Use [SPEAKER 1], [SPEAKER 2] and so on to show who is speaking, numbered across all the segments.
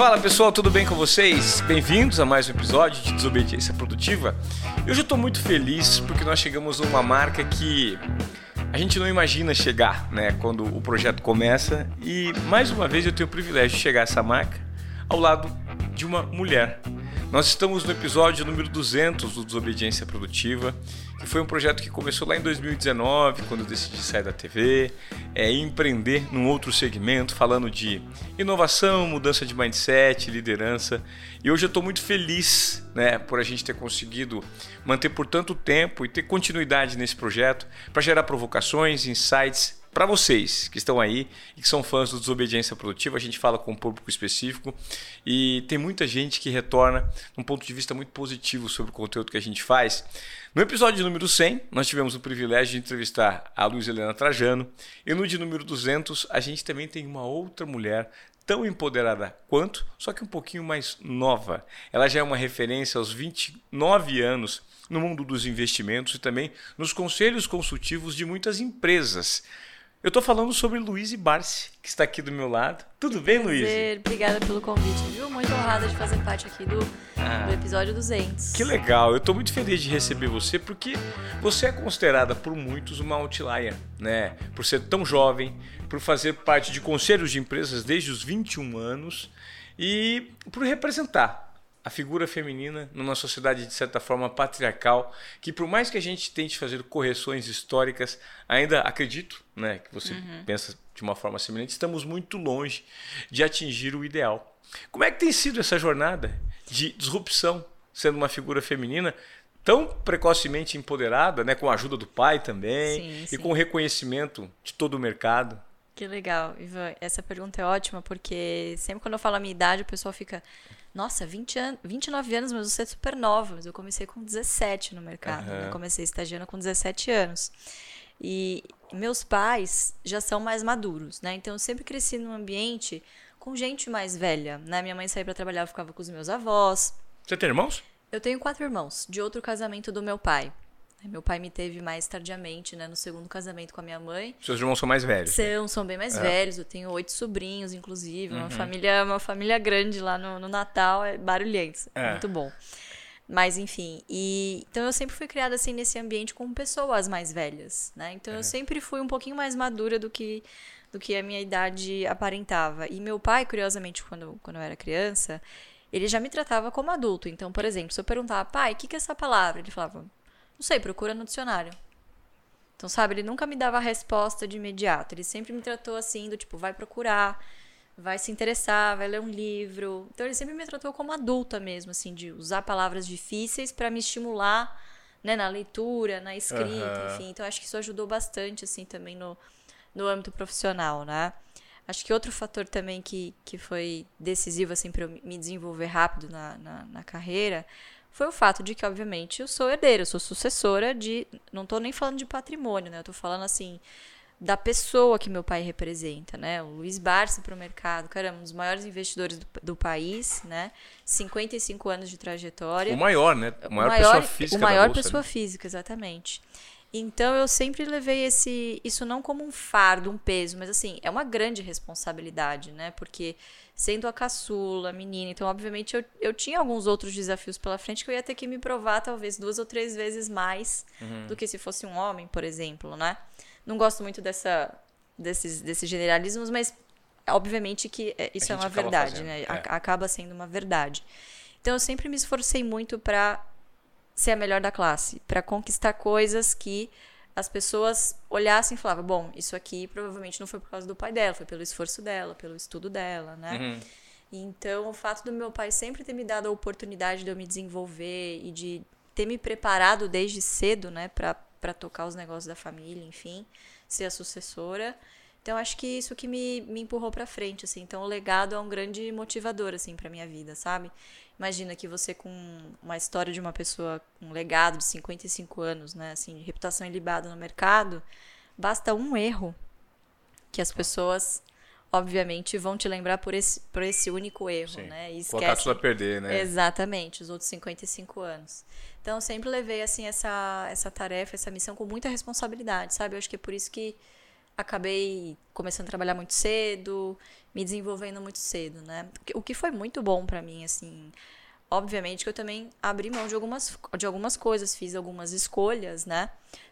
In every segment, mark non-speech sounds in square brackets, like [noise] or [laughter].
[SPEAKER 1] Fala pessoal, tudo bem com vocês? Bem-vindos a mais um episódio de Desobediência Produtiva. Eu já estou muito feliz porque nós chegamos a uma marca que a gente não imagina chegar, né, quando o projeto começa e mais uma vez eu tenho o privilégio de chegar a essa marca ao lado de uma mulher. Nós estamos no episódio número 200 do Desobediência Produtiva, que foi um projeto que começou lá em 2019, quando eu decidi sair da TV, é, empreender num outro segmento, falando de inovação, mudança de mindset, liderança. E hoje eu estou muito feliz né, por a gente ter conseguido manter por tanto tempo e ter continuidade nesse projeto para gerar provocações, insights para vocês que estão aí e que são fãs do Desobediência Produtiva, a gente fala com um público específico e tem muita gente que retorna um ponto de vista muito positivo sobre o conteúdo que a gente faz. No episódio número 100, nós tivemos o privilégio de entrevistar a Luiz Helena Trajano e no de número 200 a gente também tem uma outra mulher tão empoderada quanto, só que um pouquinho mais nova. Ela já é uma referência aos 29 anos no mundo dos investimentos e também nos conselhos consultivos de muitas empresas. Eu estou falando sobre Luiz Barsi, que está aqui do meu lado. Tudo bem, Luiz?
[SPEAKER 2] Obrigada pelo convite, viu? Muito honrada de fazer parte aqui do, ah, do episódio 200.
[SPEAKER 1] Que legal. Eu estou muito feliz de receber você porque você é considerada por muitos uma outlier, né? Por ser tão jovem, por fazer parte de conselhos de empresas desde os 21 anos e por representar a figura feminina numa sociedade de certa forma patriarcal, que por mais que a gente tente fazer correções históricas, ainda acredito, né, que você uhum. pensa de uma forma semelhante, estamos muito longe de atingir o ideal. Como é que tem sido essa jornada de disrupção, sendo uma figura feminina tão precocemente empoderada, né, com a ajuda do pai também sim, sim. e com o reconhecimento de todo o mercado?
[SPEAKER 2] Que legal, Ivan. Essa pergunta é ótima porque sempre quando eu falo a minha idade, o pessoal fica nossa, 20 an 29 anos, mas você é super nova. Mas eu comecei com 17 no mercado. Uhum. Eu comecei estagiando com 17 anos. E meus pais já são mais maduros, né? Então eu sempre cresci num ambiente com gente mais velha, né? Minha mãe saía para trabalhar, eu ficava com os meus avós.
[SPEAKER 1] Você tem irmãos?
[SPEAKER 2] Eu tenho quatro irmãos, de outro casamento do meu pai. Meu pai me teve mais tardiamente, né, no segundo casamento com a minha mãe.
[SPEAKER 1] Seus irmãos são mais velhos?
[SPEAKER 2] São, são bem mais é. velhos. Eu tenho oito sobrinhos, inclusive. Uhum. Uma família, uma família grande lá no, no Natal, é barulhento, é. muito bom. Mas enfim, e então eu sempre fui criada assim nesse ambiente com pessoas mais velhas, né? Então é. eu sempre fui um pouquinho mais madura do que do que a minha idade aparentava. E meu pai, curiosamente, quando, quando eu era criança, ele já me tratava como adulto. Então, por exemplo, se eu perguntava, pai, o que, que é essa palavra? Ele falava, não sei, procura no dicionário. Então, sabe, ele nunca me dava a resposta de imediato. Ele sempre me tratou assim, do tipo, vai procurar, vai se interessar, vai ler um livro. Então, ele sempre me tratou como adulta mesmo, assim, de usar palavras difíceis para me estimular, né, na leitura, na escrita, uhum. enfim. Então, acho que isso ajudou bastante, assim, também no, no âmbito profissional, né? Acho que outro fator também que, que foi decisivo, assim, para eu me desenvolver rápido na, na, na carreira foi o fato de que, obviamente, eu sou herdeira, eu sou sucessora de. Não estou nem falando de patrimônio, né? Eu tô falando assim da pessoa que meu pai representa, né? O Luiz Barça para o mercado, caramba, um dos maiores investidores do, do, país, né? 55 anos de trajetória.
[SPEAKER 1] O maior, né? O maior, o maior pessoa física.
[SPEAKER 2] O maior bolsa, pessoa né? física, exatamente. Então eu sempre levei esse isso não como um fardo, um peso, mas assim, é uma grande responsabilidade, né? Porque sendo a caçula, menina, então obviamente eu, eu tinha alguns outros desafios pela frente que eu ia ter que me provar talvez duas ou três vezes mais uhum. do que se fosse um homem, por exemplo, né? Não gosto muito dessa desses desses generalismos, mas obviamente que é, isso é uma verdade, fazendo, né? É. Acaba sendo uma verdade. Então eu sempre me esforcei muito para ser a melhor da classe, para conquistar coisas que as pessoas olhassem e falavam, bom, isso aqui provavelmente não foi por causa do pai dela, foi pelo esforço dela, pelo estudo dela, né? Uhum. Então, o fato do meu pai sempre ter me dado a oportunidade de eu me desenvolver e de ter me preparado desde cedo, né, para tocar os negócios da família, enfim, ser a sucessora. Então, acho que isso que me, me empurrou para frente, assim. Então, o legado é um grande motivador, assim, para minha vida, sabe? Imagina que você com uma história de uma pessoa com um legado de 55 anos, né, assim, de reputação ilibada no mercado, basta um erro que as pessoas obviamente vão te lembrar por esse, por esse único erro, Sim. né?
[SPEAKER 1] E Colocar tudo a perder, né?
[SPEAKER 2] Exatamente, os outros 55 anos. Então eu sempre levei assim essa essa tarefa, essa missão com muita responsabilidade, sabe? Eu acho que é por isso que acabei começando a trabalhar muito cedo, me desenvolvendo muito cedo, né? O que foi muito bom para mim, assim. Obviamente que eu também abri mão de algumas, de algumas coisas, fiz algumas escolhas, né?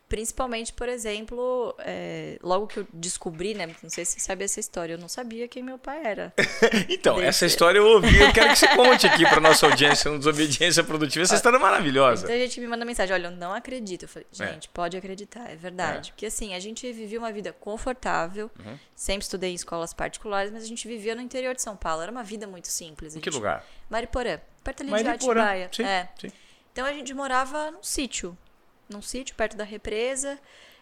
[SPEAKER 2] Principalmente, por exemplo, é, logo que eu descobri, né? Não sei se você sabe essa história, eu não sabia quem meu pai era. [laughs]
[SPEAKER 1] então, Desde... essa história eu ouvi, eu quero que você conte aqui para nossa audiência, no Desobediência Produtiva. Essa história é maravilhosa.
[SPEAKER 2] Então a gente me manda mensagem: olha, eu não acredito. Eu falei, é. gente, é. pode acreditar, é verdade. É. Porque assim, a gente vivia uma vida confortável, uhum. sempre estudei em escolas particulares, mas a gente vivia no interior de São Paulo. Era uma vida muito simples.
[SPEAKER 1] Em que lugar?
[SPEAKER 2] Mariporã, perto ali
[SPEAKER 1] Mariporã.
[SPEAKER 2] de Atibaia.
[SPEAKER 1] Sim,
[SPEAKER 2] é.
[SPEAKER 1] sim.
[SPEAKER 2] Então a gente morava num sítio num sítio perto da represa.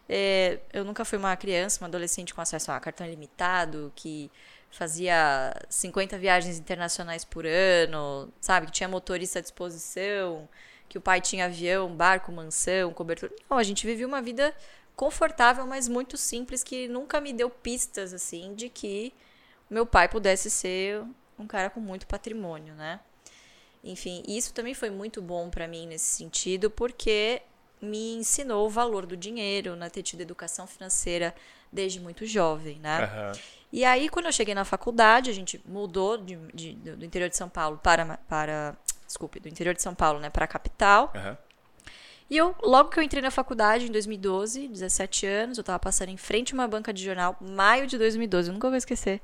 [SPEAKER 2] É, eu nunca fui uma criança, uma adolescente com acesso a cartão ilimitado, que fazia 50 viagens internacionais por ano, sabe? Que tinha motorista à disposição, que o pai tinha avião, barco, mansão, cobertura. Não, a gente vivia uma vida confortável, mas muito simples, que nunca me deu pistas, assim, de que meu pai pudesse ser um cara com muito patrimônio, né? Enfim, isso também foi muito bom para mim nesse sentido, porque me ensinou o valor do dinheiro, né? Ter tido educação financeira desde muito jovem, né? Uhum. E aí, quando eu cheguei na faculdade, a gente mudou de, de, do interior de São Paulo para, para desculpe, do interior de São Paulo, né, para a capital. Uhum. E eu, logo que eu entrei na faculdade, em 2012, 17 anos, eu estava passando em frente a uma banca de jornal, maio de 2012, eu nunca vou esquecer.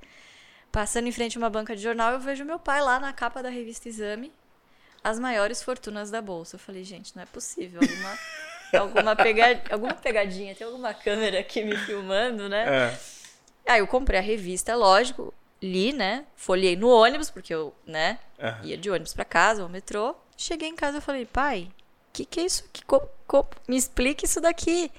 [SPEAKER 2] Passando em frente a uma banca de jornal, eu vejo meu pai lá na capa da revista Exame, as maiores fortunas da bolsa. Eu falei, gente, não é possível. Alguma, [laughs] alguma, pega, alguma pegadinha, tem alguma câmera aqui me filmando, né? É. Aí eu comprei a revista, lógico, li, né? Folhei no ônibus, porque eu, né, uhum. ia de ônibus para casa, ou metrô. Cheguei em casa e falei, pai, o que, que é isso aqui? Co, co, me explique isso daqui.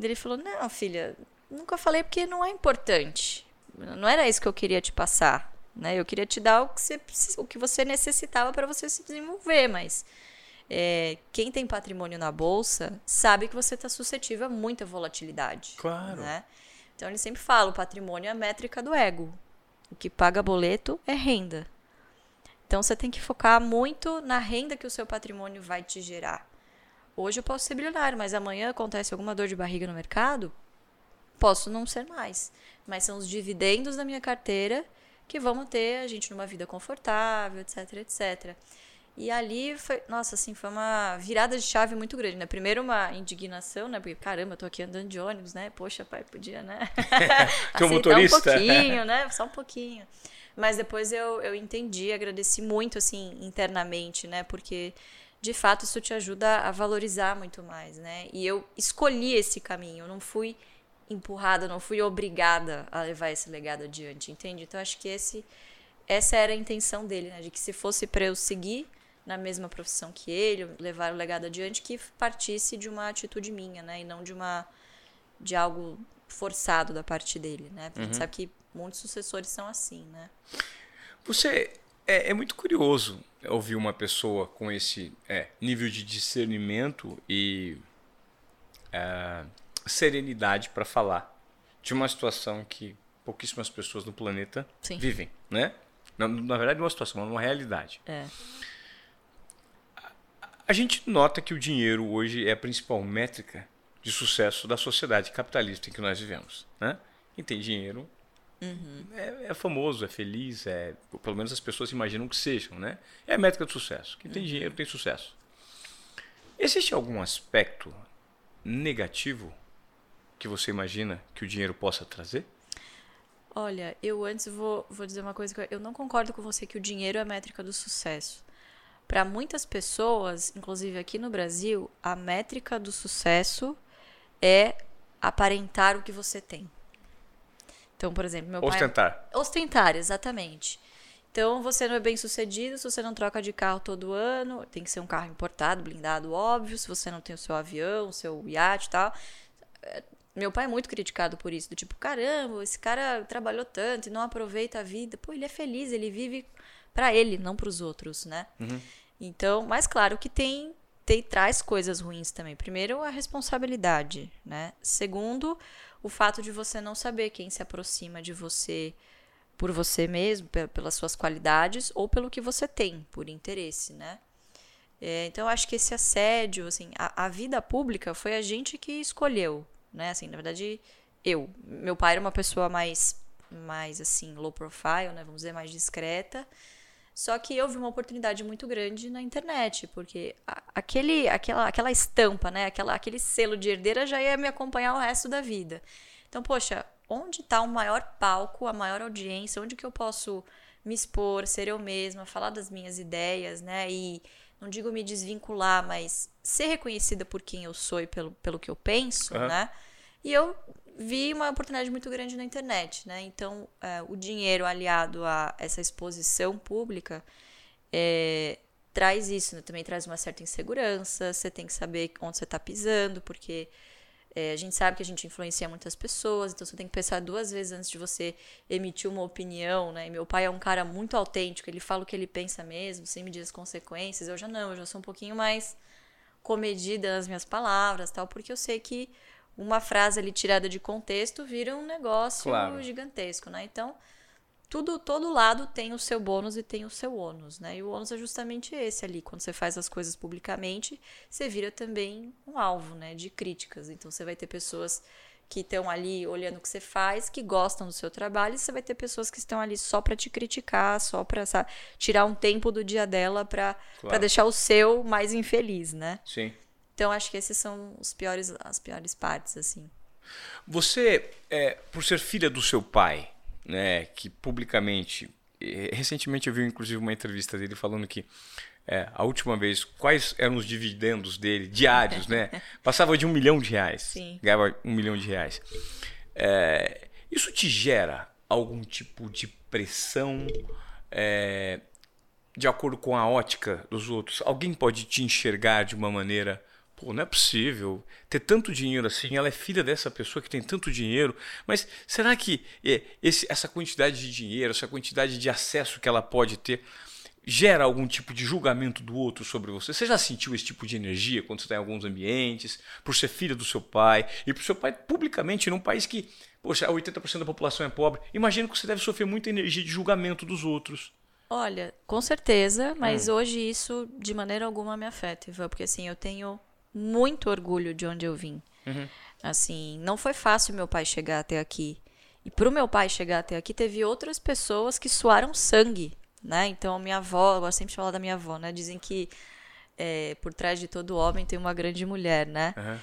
[SPEAKER 2] Ele falou, não, filha, nunca falei porque não é importante. Não era isso que eu queria te passar. Né? Eu queria te dar o que você, o que você necessitava para você se desenvolver, mas é, quem tem patrimônio na bolsa sabe que você está suscetível a muita volatilidade.
[SPEAKER 1] Claro.
[SPEAKER 2] Né? Então ele sempre fala: o patrimônio é a métrica do ego. O que paga boleto é renda. Então você tem que focar muito na renda que o seu patrimônio vai te gerar. Hoje eu posso ser bilionário, mas amanhã acontece alguma dor de barriga no mercado, posso não ser mais. Mas são os dividendos da minha carteira que vão manter a gente numa vida confortável, etc, etc. E ali foi, nossa, assim, foi uma virada de chave muito grande, né? Primeiro uma indignação, né? Porque, caramba, eu tô aqui andando de ônibus, né? Poxa, pai, podia, né? [laughs]
[SPEAKER 1] Um motorista.
[SPEAKER 2] um pouquinho, né? [laughs] Só um pouquinho. Mas depois eu, eu entendi, agradeci muito, assim, internamente, né? Porque, de fato, isso te ajuda a valorizar muito mais, né? E eu escolhi esse caminho, eu não fui empurrada, não fui obrigada a levar esse legado adiante, entende? Então acho que esse essa era a intenção dele, né? De que se fosse para eu seguir na mesma profissão que ele, levar o legado adiante, que partisse de uma atitude minha, né? E não de uma de algo forçado da parte dele, né? Porque uhum. a gente uhum. sabe que muitos sucessores são assim, né?
[SPEAKER 1] Você é, é muito curioso ouvir uma pessoa com esse é, nível de discernimento e é, serenidade para falar de uma situação que pouquíssimas pessoas no planeta Sim. vivem, né? Na, na verdade, uma situação, uma realidade.
[SPEAKER 2] É.
[SPEAKER 1] A, a gente nota que o dinheiro hoje é a principal métrica de sucesso da sociedade capitalista em que nós vivemos, né? Quem tem dinheiro
[SPEAKER 2] uhum.
[SPEAKER 1] é, é, famoso, é feliz, é pelo menos as pessoas imaginam que sejam, né? É a métrica de sucesso. Quem tem uhum. dinheiro tem sucesso. Existe algum aspecto negativo que você imagina que o dinheiro possa trazer?
[SPEAKER 2] Olha, eu antes vou, vou dizer uma coisa que eu não concordo com você que o dinheiro é a métrica do sucesso. Para muitas pessoas, inclusive aqui no Brasil, a métrica do sucesso é aparentar o que você tem. Então, por exemplo, meu
[SPEAKER 1] ostentar.
[SPEAKER 2] pai ostentar, exatamente. Então, você não é bem sucedido se você não troca de carro todo ano, tem que ser um carro importado, blindado, óbvio, se você não tem o seu avião, o seu iate e tal meu pai é muito criticado por isso, do tipo, caramba, esse cara trabalhou tanto e não aproveita a vida. Pô, ele é feliz, ele vive para ele, não para os outros, né?
[SPEAKER 1] Uhum.
[SPEAKER 2] Então, mas claro que tem, tem traz coisas ruins também. Primeiro, a responsabilidade, né? Segundo, o fato de você não saber quem se aproxima de você por você mesmo, pelas suas qualidades ou pelo que você tem, por interesse, né? É, então, eu acho que esse assédio, assim, a, a vida pública foi a gente que escolheu né? Assim, na verdade, eu. Meu pai era uma pessoa mais, mais assim, low profile, né? Vamos dizer, mais discreta. Só que eu vi uma oportunidade muito grande na internet, porque aquele, aquela, aquela estampa, né? Aquela, aquele selo de herdeira já ia me acompanhar o resto da vida. Então, poxa, onde está o maior palco, a maior audiência? Onde que eu posso me expor, ser eu mesma, falar das minhas ideias, né? E não digo me desvincular, mas ser reconhecida por quem eu sou e pelo, pelo que eu penso, uhum. né? E eu vi uma oportunidade muito grande na internet, né? Então, é, o dinheiro aliado a essa exposição pública é, traz isso, né? também traz uma certa insegurança. Você tem que saber onde você está pisando, porque é, a gente sabe que a gente influencia muitas pessoas, então você tem que pensar duas vezes antes de você emitir uma opinião, né? E meu pai é um cara muito autêntico, ele fala o que ele pensa mesmo, sem medir as consequências. Eu já não, eu já sou um pouquinho mais comedida nas minhas palavras, tal, porque eu sei que uma frase ali tirada de contexto vira um negócio claro. gigantesco, né? Então, tudo, todo lado tem o seu bônus e tem o seu ônus, né? E o ônus é justamente esse ali. Quando você faz as coisas publicamente, você vira também um alvo, né? De críticas. Então, você vai ter pessoas que estão ali olhando o que você faz, que gostam do seu trabalho, e você vai ter pessoas que estão ali só para te criticar, só para tirar um tempo do dia dela para claro. deixar o seu mais infeliz, né?
[SPEAKER 1] Sim.
[SPEAKER 2] Então acho que esses são os piores, as piores partes, assim.
[SPEAKER 1] Você, é, por ser filha do seu pai, né, que publicamente, recentemente eu vi inclusive uma entrevista dele falando que é, a última vez, quais eram os dividendos dele, diários, né? [laughs] Passava de um milhão de reais.
[SPEAKER 2] Sim.
[SPEAKER 1] Ganhava um milhão de reais. É, isso te gera algum tipo de pressão é, de acordo com a ótica dos outros? Alguém pode te enxergar de uma maneira Pô, não é possível ter tanto dinheiro assim. Ela é filha dessa pessoa que tem tanto dinheiro. Mas será que é, esse, essa quantidade de dinheiro, essa quantidade de acesso que ela pode ter, gera algum tipo de julgamento do outro sobre você? Você já sentiu esse tipo de energia quando você está em alguns ambientes, por ser filha do seu pai, e por seu pai publicamente num país que, poxa, 80% da população é pobre? Imagino que você deve sofrer muita energia de julgamento dos outros.
[SPEAKER 2] Olha, com certeza, mas hum. hoje isso de maneira alguma me afeta, Ivan, porque assim, eu tenho muito orgulho de onde eu vim. Uhum. Assim, não foi fácil meu pai chegar até aqui. E para o meu pai chegar até aqui, teve outras pessoas que suaram sangue, né? Então, minha avó, eu gosto sempre de falar da minha avó, né? Dizem que é, por trás de todo homem tem uma grande mulher, né? Uhum.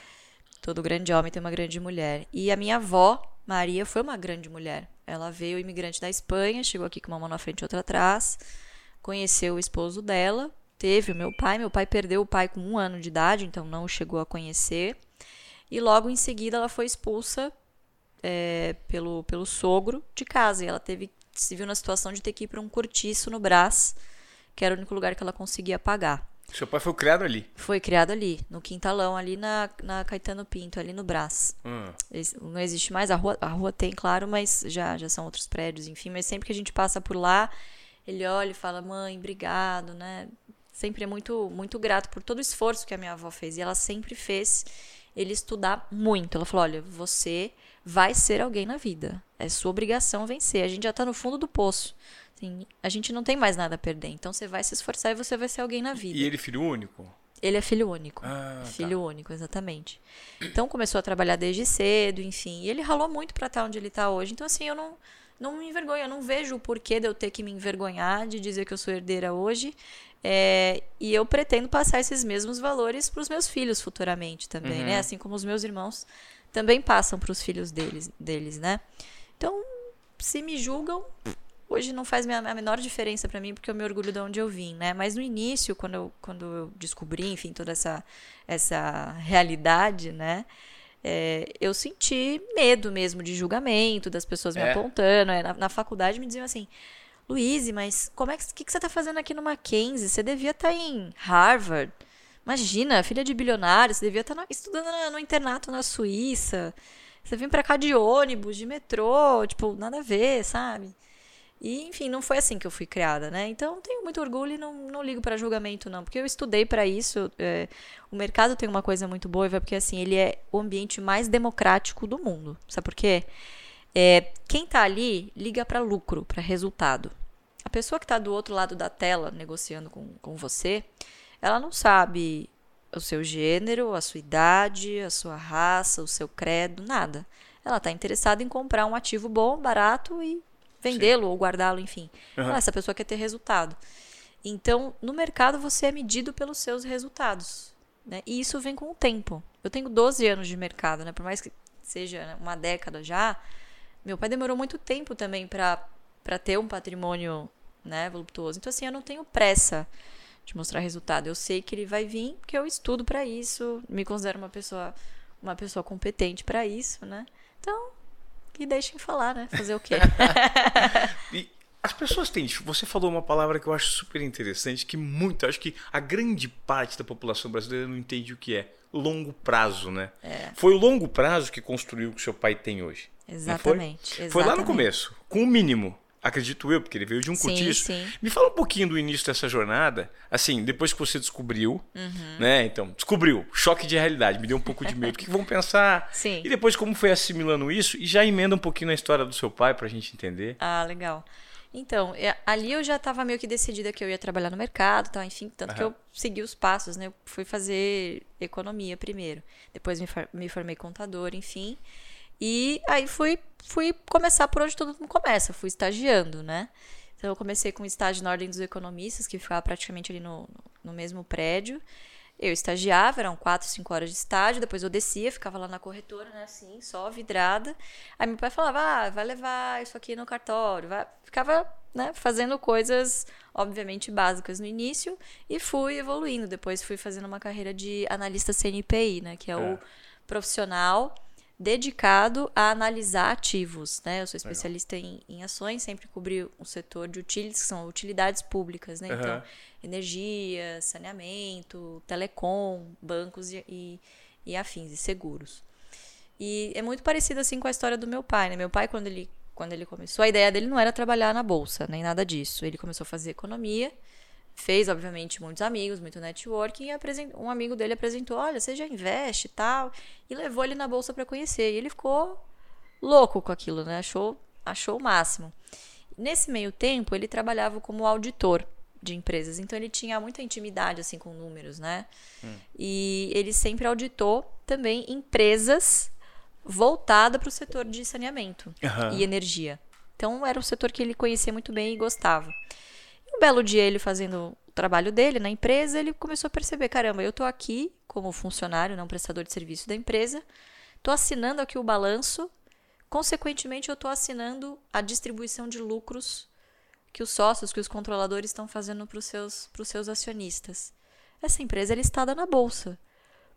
[SPEAKER 2] Todo grande homem tem uma grande mulher. E a minha avó, Maria, foi uma grande mulher. Ela veio imigrante da Espanha, chegou aqui com uma mão na frente e outra atrás, conheceu o esposo dela, teve o meu pai. Meu pai perdeu o pai com um ano de idade, então não chegou a conhecer. E logo em seguida ela foi expulsa é, pelo, pelo sogro de casa. E ela teve, se viu na situação de ter que ir para um cortiço no Brás, que era o único lugar que ela conseguia pagar.
[SPEAKER 1] Seu pai foi criado ali?
[SPEAKER 2] Foi criado ali, no quintalão, ali na, na Caetano Pinto, ali no Brás.
[SPEAKER 1] Hum.
[SPEAKER 2] Não existe mais, a rua, a rua tem, claro, mas já, já são outros prédios, enfim. Mas sempre que a gente passa por lá, ele olha e fala, mãe, obrigado, né? Sempre é muito, muito grato por todo o esforço que a minha avó fez. E ela sempre fez ele estudar muito. Ela falou: olha, você vai ser alguém na vida. É sua obrigação vencer. A gente já está no fundo do poço. Assim, a gente não tem mais nada a perder. Então você vai se esforçar e você vai ser alguém na vida.
[SPEAKER 1] E ele é filho único?
[SPEAKER 2] Ele é filho único.
[SPEAKER 1] Ah,
[SPEAKER 2] filho
[SPEAKER 1] tá.
[SPEAKER 2] único, exatamente. Então começou a trabalhar desde cedo, enfim. E ele ralou muito para estar onde ele está hoje. Então, assim, eu não, não me envergonho. Eu não vejo o porquê de eu ter que me envergonhar de dizer que eu sou herdeira hoje. É, e eu pretendo passar esses mesmos valores para os meus filhos futuramente também, né? uhum. né? Assim como os meus irmãos também passam para os filhos deles, deles, né? Então, se me julgam, hoje não faz a menor diferença para mim porque eu me orgulho de onde eu vim, né? Mas no início, quando eu, quando eu descobri, enfim, toda essa, essa realidade, né? É, eu senti medo mesmo de julgamento, das pessoas me é. apontando. É, na, na faculdade me diziam assim: Luíse, mas como é que, que, que você está fazendo aqui no Mackenzie? Você devia estar tá em Harvard. Imagina, filha de bilionário, você devia estar tá estudando no, internato na Suíça. Você vem para cá de ônibus, de metrô, tipo, nada a ver, sabe? E, enfim, não foi assim que eu fui criada, né? Então, tenho muito orgulho e não, não ligo para julgamento, não. Porque eu estudei para isso. É, o mercado tem uma coisa muito boa, porque, assim, ele é o ambiente mais democrático do mundo. Sabe por quê? É, quem está ali liga para lucro, para resultado. A pessoa que está do outro lado da tela negociando com, com você, ela não sabe o seu gênero, a sua idade, a sua raça, o seu credo, nada. ela está interessada em comprar um ativo bom, barato e vendê-lo ou guardá-lo, enfim.
[SPEAKER 1] Uhum.
[SPEAKER 2] Essa pessoa quer ter resultado. Então, no mercado, você é medido pelos seus resultados. Né? E isso vem com o tempo. Eu tenho 12 anos de mercado, né? por mais que seja uma década já. Meu pai demorou muito tempo também para ter um patrimônio né, voluptuoso. Então, assim, eu não tenho pressa de mostrar resultado. Eu sei que ele vai vir, porque eu estudo para isso, me considero uma pessoa uma pessoa competente para isso, né? Então, que deixem falar, né? Fazer o quê? [laughs]
[SPEAKER 1] e as pessoas têm, você falou uma palavra que eu acho super interessante, que muito, acho que a grande parte da população brasileira não entende o que é longo prazo, né?
[SPEAKER 2] É.
[SPEAKER 1] Foi o longo prazo que construiu o que seu pai tem hoje.
[SPEAKER 2] Exatamente.
[SPEAKER 1] Foi?
[SPEAKER 2] exatamente.
[SPEAKER 1] foi lá no começo, com o mínimo. Acredito eu, porque ele veio de um
[SPEAKER 2] Sim,
[SPEAKER 1] cortiço.
[SPEAKER 2] sim.
[SPEAKER 1] Me fala um pouquinho do início dessa jornada, assim, depois que você descobriu,
[SPEAKER 2] Uhum.
[SPEAKER 1] né? Então, descobriu, choque de realidade, me deu um pouco de medo. O que vão pensar?
[SPEAKER 2] Sim.
[SPEAKER 1] E depois como foi assimilando isso e já emenda um pouquinho na história do seu pai pra gente entender.
[SPEAKER 2] Ah, legal. Então, é, ali eu já estava meio que decidida que eu ia trabalhar no mercado, tal, enfim, tanto que
[SPEAKER 1] Aham.
[SPEAKER 2] eu segui os passos, né? Eu fui fazer economia primeiro, depois me, me formei contador, enfim. E aí fui, fui começar por onde todo mundo começa, fui estagiando, né? Então eu comecei com estágio na Ordem dos Economistas, que ficava praticamente ali no, no mesmo prédio. Eu estagiava, eram quatro, cinco horas de estágio, depois eu descia, ficava lá na corretora, né, assim, só vidrada. Aí meu pai falava, ah, vai levar isso aqui no cartório, vai... ficava, né, fazendo coisas, obviamente, básicas no início, e fui evoluindo. Depois fui fazendo uma carreira de analista CNPI, né, que é, o
[SPEAKER 1] É.
[SPEAKER 2] profissional dedicado a analisar ativos, né? Eu sou especialista em, em ações, sempre cobri o setor de utilities, que são utilidades públicas, né? Então,
[SPEAKER 1] Aham.
[SPEAKER 2] energia, saneamento, telecom, bancos e, e, e afins, e seguros. E é muito parecido assim com a história do meu pai, né? Meu pai, quando ele, quando ele começou, a ideia dele não era trabalhar na bolsa, nem nada disso. Ele começou a fazer economia, fez, obviamente, muitos amigos, muito networking, e um amigo dele apresentou, olha, você já investe e tal, e levou ele na bolsa para conhecer. E ele ficou louco com aquilo, né? Achou, achou o máximo. Nesse meio tempo, ele trabalhava como auditor de empresas, então ele tinha muita intimidade assim com números, né? E ele sempre auditou também empresas voltadas para o setor de saneamento
[SPEAKER 1] Aham.
[SPEAKER 2] e energia. Então era um setor que ele conhecia muito bem e gostava. Belo dia ele fazendo o trabalho dele na empresa, ele começou a perceber, caramba, eu tô aqui como funcionário, não prestador de serviço da empresa, tô assinando aqui o balanço, consequentemente eu tô assinando a distribuição de lucros que os sócios, que os controladores estão fazendo para os seus, seus acionistas. Essa empresa é listada na bolsa.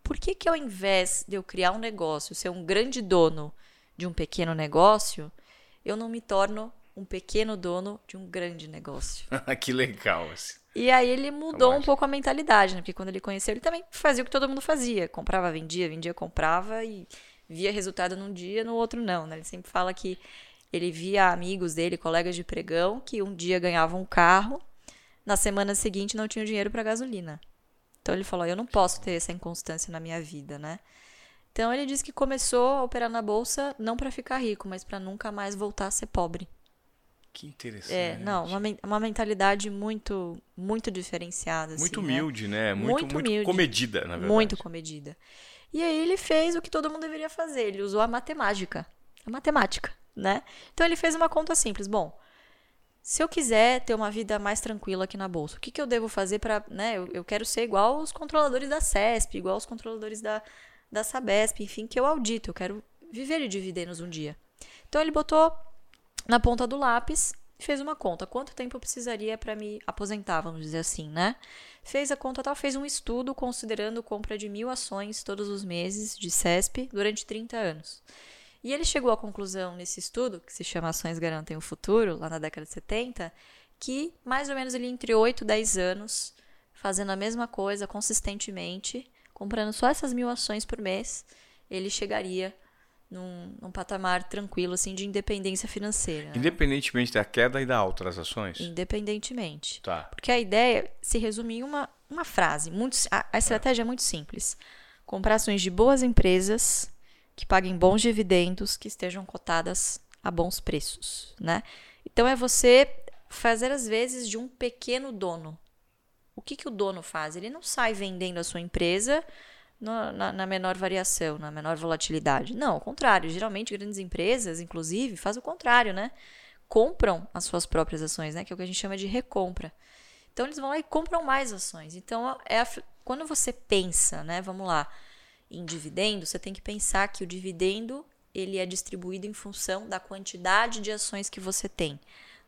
[SPEAKER 2] Por que, que ao invés de eu criar um negócio, ser um grande dono de um pequeno negócio, eu não me torno um pequeno dono de um grande negócio? [laughs]
[SPEAKER 1] que legal. Assim.
[SPEAKER 2] E aí ele mudou um pouco a mentalidade, né? Porque quando ele conheceu, ele também fazia o que todo mundo fazia. Comprava, vendia, vendia, comprava e via resultado num dia, no outro não, né? Ele sempre fala que ele via amigos dele, colegas de pregão, que um dia ganhavam um carro, na semana seguinte não tinham dinheiro para gasolina. Então ele falou: eu não posso ter essa inconstância na minha vida, né? Então ele disse que começou a operar na bolsa não para ficar rico, mas para nunca mais voltar a ser pobre.
[SPEAKER 1] Que interessante.
[SPEAKER 2] É, não, uma, uma mentalidade muito, muito diferenciada.
[SPEAKER 1] Muito
[SPEAKER 2] assim, né?
[SPEAKER 1] humilde, né? Muito,
[SPEAKER 2] Muito
[SPEAKER 1] muito,
[SPEAKER 2] humilde.
[SPEAKER 1] comedida, na verdade.
[SPEAKER 2] Muito comedida. E aí ele fez o que todo mundo deveria fazer. Ele usou a matemática. A matemática, né? Então ele fez uma conta simples. Bom, se eu quiser ter uma vida mais tranquila aqui na bolsa, o que, que eu devo fazer para, né? Eu, eu quero ser igual os controladores da CESP, igual os controladores da, da Sabesp, enfim, que eu audito. Eu quero viver de dividendos um dia. Então ele botou na ponta do lápis fez uma conta. Quanto tempo eu precisaria para me aposentar, vamos dizer assim, né? Fez a conta tal, fez um estudo considerando compra de mil ações todos os meses de CESP durante 30 anos. E ele chegou à conclusão nesse estudo, que se chama Ações Garantem o Futuro, lá na década de 70, que mais ou menos ali entre 8 e 10 anos, fazendo a mesma coisa consistentemente, comprando só essas mil ações por mês, ele chegaria num, num patamar tranquilo, assim, de independência financeira. né?
[SPEAKER 1] Independentemente da queda e da alta das ações?
[SPEAKER 2] Independentemente.
[SPEAKER 1] Tá.
[SPEAKER 2] Porque a ideia se resume em uma, uma frase. Muito, a, a estratégia é muito simples. Comprar ações de boas empresas que paguem bons dividendos, que estejam cotadas a bons preços, né? Então é você fazer às vezes de um pequeno dono. O que, que o dono faz? Ele não sai vendendo a sua empresa no, na, na, menor variação, na menor volatilidade. Não, ao contrário. Geralmente, grandes empresas, inclusive, fazem o contrário, né? Compram as suas próprias ações, né? Que é o que a gente chama de recompra. Então, eles vão lá e compram mais ações. Então, é a, quando você pensa, né? Vamos lá, em dividendo, você tem que pensar que o dividendo ele é distribuído em função da quantidade de ações que você tem,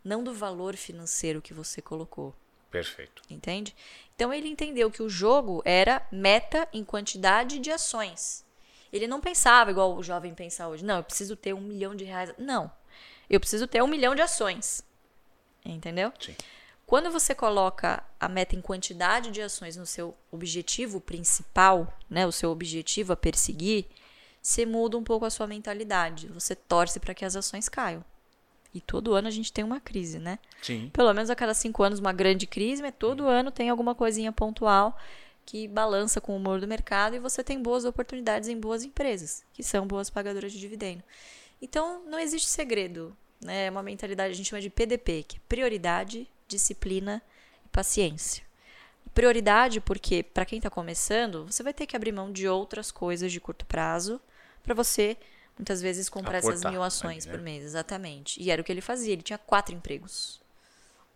[SPEAKER 2] não do valor financeiro que você colocou.
[SPEAKER 1] Perfeito.
[SPEAKER 2] Entende? Então ele entendeu que o jogo era meta em quantidade de ações. Ele não pensava igual o jovem pensa hoje. Não, eu preciso ter um milhão de reais. Não. Eu preciso ter um milhão de ações. Entendeu?
[SPEAKER 1] Sim.
[SPEAKER 2] Quando você coloca a meta em quantidade de ações no seu objetivo principal, né, o seu objetivo a perseguir, você muda um pouco a sua mentalidade. Você torce para que as ações caiam. E todo ano a gente tem uma crise, né?
[SPEAKER 1] Sim.
[SPEAKER 2] Pelo menos a cada cinco anos uma grande crise, mas todo ano tem alguma coisinha pontual que balança com o humor do mercado e você tem boas oportunidades em boas empresas, que são boas pagadoras de dividendo. Então, não existe segredo. Né? É uma mentalidade, a gente chama de PDP, que é prioridade, disciplina e paciência. Prioridade porque, para quem está começando, você vai ter que abrir mão de outras coisas de curto prazo para você muitas vezes comprar Aportar, essas mil ações né? por mês, exatamente. E era o que ele fazia, ele tinha quatro empregos.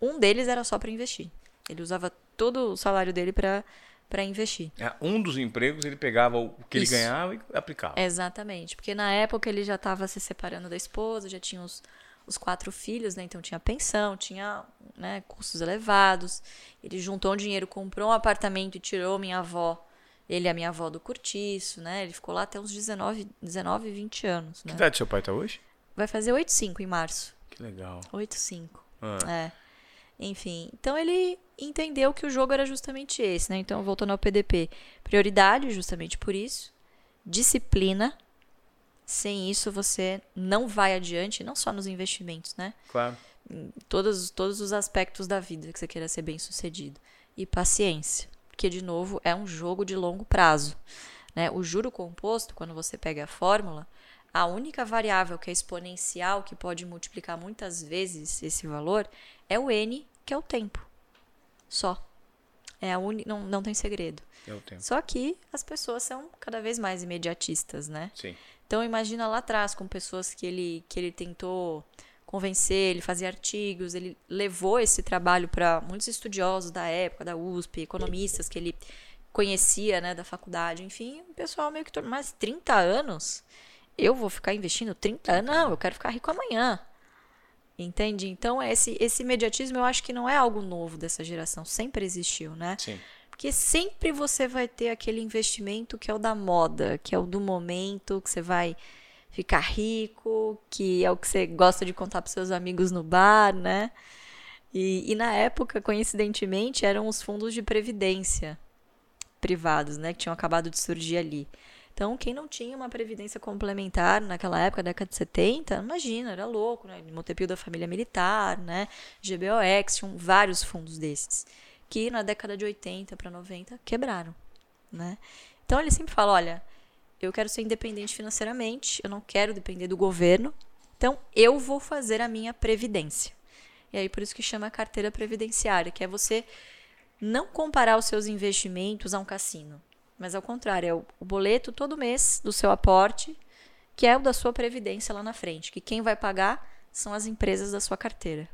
[SPEAKER 2] Um deles era só para investir. Ele usava todo o salário dele para para investir.
[SPEAKER 1] É, um dos empregos ele pegava o que Isso. ele ganhava e aplicava.
[SPEAKER 2] Exatamente, porque na época ele já estava se separando da esposa, já tinha os, os quatro filhos, né? Então tinha pensão, tinha né, custos elevados. Ele juntou um dinheiro, comprou um apartamento e tirou minha avó ele é a minha avó do Curtiço, né? Ele ficou lá até uns 19, 19 20 anos. Né?
[SPEAKER 1] Que idade seu pai tá hoje?
[SPEAKER 2] Vai fazer 8,5 em março.
[SPEAKER 1] Que legal.
[SPEAKER 2] 8,5. Ah. É. Enfim, então ele entendeu que o jogo era justamente esse, né? Então, voltando ao PDP, prioridade justamente por isso, disciplina. Sem isso você não vai adiante, não só nos investimentos, né?
[SPEAKER 1] Claro.
[SPEAKER 2] Em todos, todos os aspectos da vida que você queira ser bem sucedido. E paciência porque, de novo, é um jogo de longo prazo. Né? O juro composto, quando você pega a fórmula, a única variável que é exponencial, que pode multiplicar muitas vezes esse valor, é o n, que é o tempo. Só. É a uni... não, não tem segredo.
[SPEAKER 1] É o tempo.
[SPEAKER 2] Só que as pessoas são cada vez mais imediatistas, né?
[SPEAKER 1] Sim.
[SPEAKER 2] Então imagina lá atrás com pessoas que ele, que ele tentou convencer, ele fazia artigos, ele levou esse trabalho para muitos estudiosos da época, da USP, economistas que ele conhecia, né, da faculdade, enfim, o pessoal meio que tornou mais 30 anos. Eu vou ficar investindo 30 anos? Não, eu quero ficar rico amanhã. Entende? Então, esse, esse imediatismo eu acho que não é algo novo dessa geração, sempre existiu, né?
[SPEAKER 1] Sim.
[SPEAKER 2] Porque sempre você vai ter aquele investimento que é o da moda, que é o do momento, que você vai ficar rico, que é o que você gosta de contar para seus amigos no bar, né? E, e, na época, coincidentemente, eram os fundos de previdência privados, né, que tinham acabado de surgir ali. Então, quem não tinha uma previdência complementar naquela época, década de 70, imagina, era louco, né? Montepio da família militar, né? GBOX, tinham vários fundos desses, que na década de 80 para 90 quebraram, né? Então, ele sempre fala, olha, eu quero ser independente financeiramente, eu não quero depender do governo, então eu vou fazer a minha previdência. E aí por isso que chama carteira previdenciária, que é você não comparar os seus investimentos a um cassino, mas ao contrário, é o, o boleto todo mês do seu aporte, que é o da sua previdência lá na frente, que quem vai pagar são as empresas da sua carteira.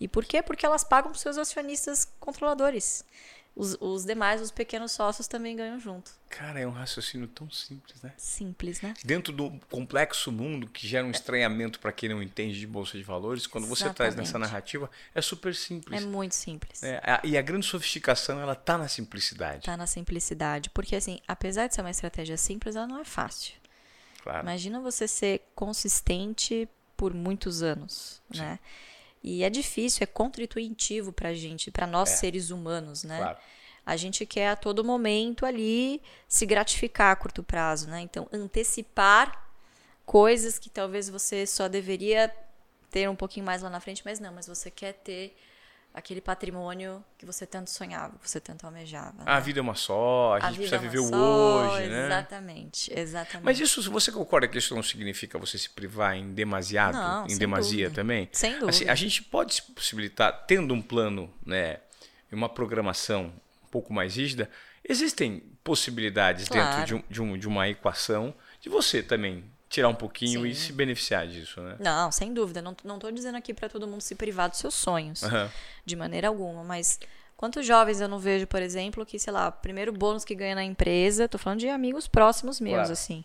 [SPEAKER 2] E por quê? Porque elas pagam para os seus acionistas controladores os, os demais, os pequenos sócios também ganham junto.
[SPEAKER 1] Cara, é um raciocínio tão simples, né?
[SPEAKER 2] Simples, né?
[SPEAKER 1] Dentro do complexo mundo que gera um estranhamento para quem não entende de bolsa de valores, quando Exatamente. você traz nessa narrativa, é super simples.
[SPEAKER 2] É muito simples.
[SPEAKER 1] É, a, e a grande sofisticação, ela tá na simplicidade.
[SPEAKER 2] Tá na simplicidade. Porque, assim, apesar de ser uma estratégia simples, ela não é fácil.
[SPEAKER 1] Claro.
[SPEAKER 2] Imagina você ser consistente por muitos anos, Sim. né? E é difícil, é contra-intuitivo pra gente, para nós é. seres humanos, né?
[SPEAKER 1] Claro.
[SPEAKER 2] A gente quer a todo momento ali se gratificar a curto prazo, né? Então, antecipar coisas que talvez você só deveria ter um pouquinho mais lá na frente, mas não, mas você quer ter aquele patrimônio que você tanto sonhava, que você tanto almejava. Né?
[SPEAKER 1] A vida é uma só, a, a gente precisa é viver o hoje, né?
[SPEAKER 2] Exatamente, exatamente.
[SPEAKER 1] Mas isso, você concorda que isso não significa você se privar em demasiado,
[SPEAKER 2] não,
[SPEAKER 1] em demasia
[SPEAKER 2] dúvida.
[SPEAKER 1] também?
[SPEAKER 2] Sem dúvida.
[SPEAKER 1] Assim, a gente pode se possibilitar, tendo um plano, né, uma programação pouco mais rígida, existem possibilidades
[SPEAKER 2] Claro.
[SPEAKER 1] dentro de, um- de um- de uma equação de você também tirar um pouquinho e
[SPEAKER 2] Sim.
[SPEAKER 1] se beneficiar disso, né?
[SPEAKER 2] Não, sem dúvida. Não, não tô dizendo aqui para todo mundo se privar dos seus sonhos.
[SPEAKER 1] Aham.
[SPEAKER 2] De maneira alguma. Mas quantos jovens eu não vejo, por exemplo, que, sei lá, o primeiro bônus que ganha na empresa, tô falando de amigos próximos meus,
[SPEAKER 1] Claro.
[SPEAKER 2] assim.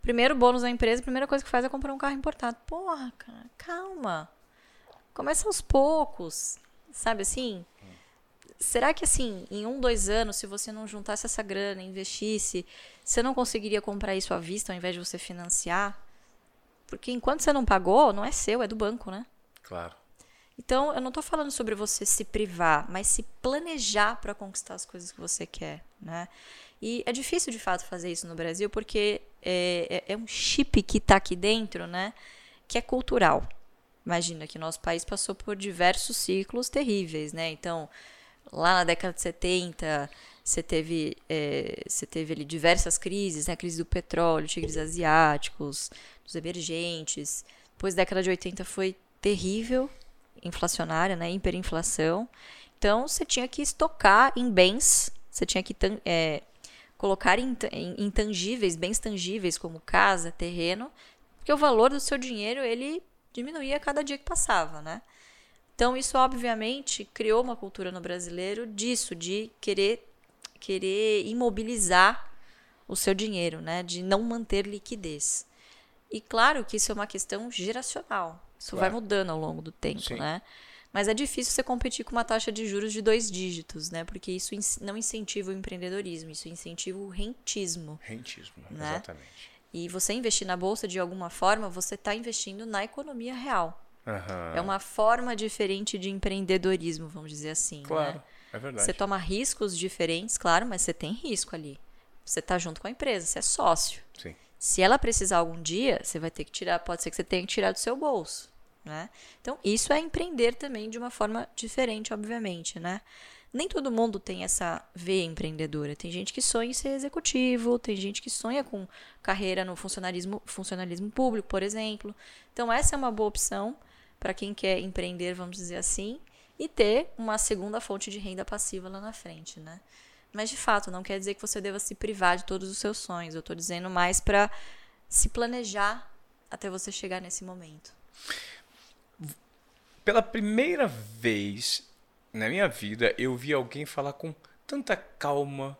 [SPEAKER 2] Primeiro bônus na empresa, a primeira coisa que faz é comprar um carro importado. Porra, cara, calma. Começa aos poucos. Sabe assim? Será que assim, em um, dois anos, se você não juntasse essa grana, investisse, você não conseguiria comprar isso à vista ao invés de você financiar? Porque enquanto você não pagou, não é seu, é do banco, né?
[SPEAKER 1] Claro.
[SPEAKER 2] Então, eu não tô falando sobre você se privar, mas se planejar para conquistar as coisas que você quer, né? E é difícil, de fato, fazer isso no Brasil, porque é, é- é um chip que tá aqui dentro, né? Que é cultural. Imagina que nosso país passou por diversos ciclos terríveis, né? Então, lá na década de 70, você teve, é, você teve ali diversas crises, né? A crise do petróleo, tigres asiáticos, dos emergentes. Depois, década de 80 foi terrível, inflacionária, né? Hiperinflação. Então, você tinha que estocar em bens, você tinha que é, colocar em, em intangíveis, bens tangíveis, como casa, terreno, porque o valor do seu dinheiro, ele diminuía cada dia que passava, né? Então, isso, obviamente, criou uma cultura no brasileiro disso, de querer, querer imobilizar o seu dinheiro, né? De não manter liquidez. E claro que isso é uma questão geracional. Isso vai
[SPEAKER 1] Claro.
[SPEAKER 2] mudando ao longo do tempo,
[SPEAKER 1] Sim.
[SPEAKER 2] né? Mas é difícil você competir com uma taxa de juros de dois dígitos, né? Porque isso não incentiva o empreendedorismo, isso incentiva o rentismo.
[SPEAKER 1] Rentismo,
[SPEAKER 2] Né?
[SPEAKER 1] exatamente.
[SPEAKER 2] E você investir na bolsa de alguma forma, você está investindo na economia real.
[SPEAKER 1] Aham.
[SPEAKER 2] É uma forma diferente de empreendedorismo, vamos dizer assim.
[SPEAKER 1] Claro,
[SPEAKER 2] né?
[SPEAKER 1] É verdade.
[SPEAKER 2] Você toma riscos diferentes, claro, mas você tem risco ali. Você está junto com a empresa, você é sócio.
[SPEAKER 1] Sim.
[SPEAKER 2] Se ela precisar algum dia, você vai ter que tirar, pode ser que você tenha que tirar do seu bolso, né? Então, isso é empreender também de uma forma diferente, obviamente, né? Nem todo mundo tem essa veia empreendedora. Tem gente que sonha em ser executivo, tem gente que sonha com carreira no funcionalismo, funcionalismo público, por exemplo. Então, essa é uma boa opção para quem quer empreender, vamos dizer assim, e ter uma segunda fonte de renda passiva lá na frente, né? Mas de fato, não quer dizer que você deva se privar de todos os seus sonhos. Eu estou dizendo mais para se planejar até você chegar nesse momento.
[SPEAKER 1] Pela primeira vez na minha vida, eu vi alguém falar com tanta calma,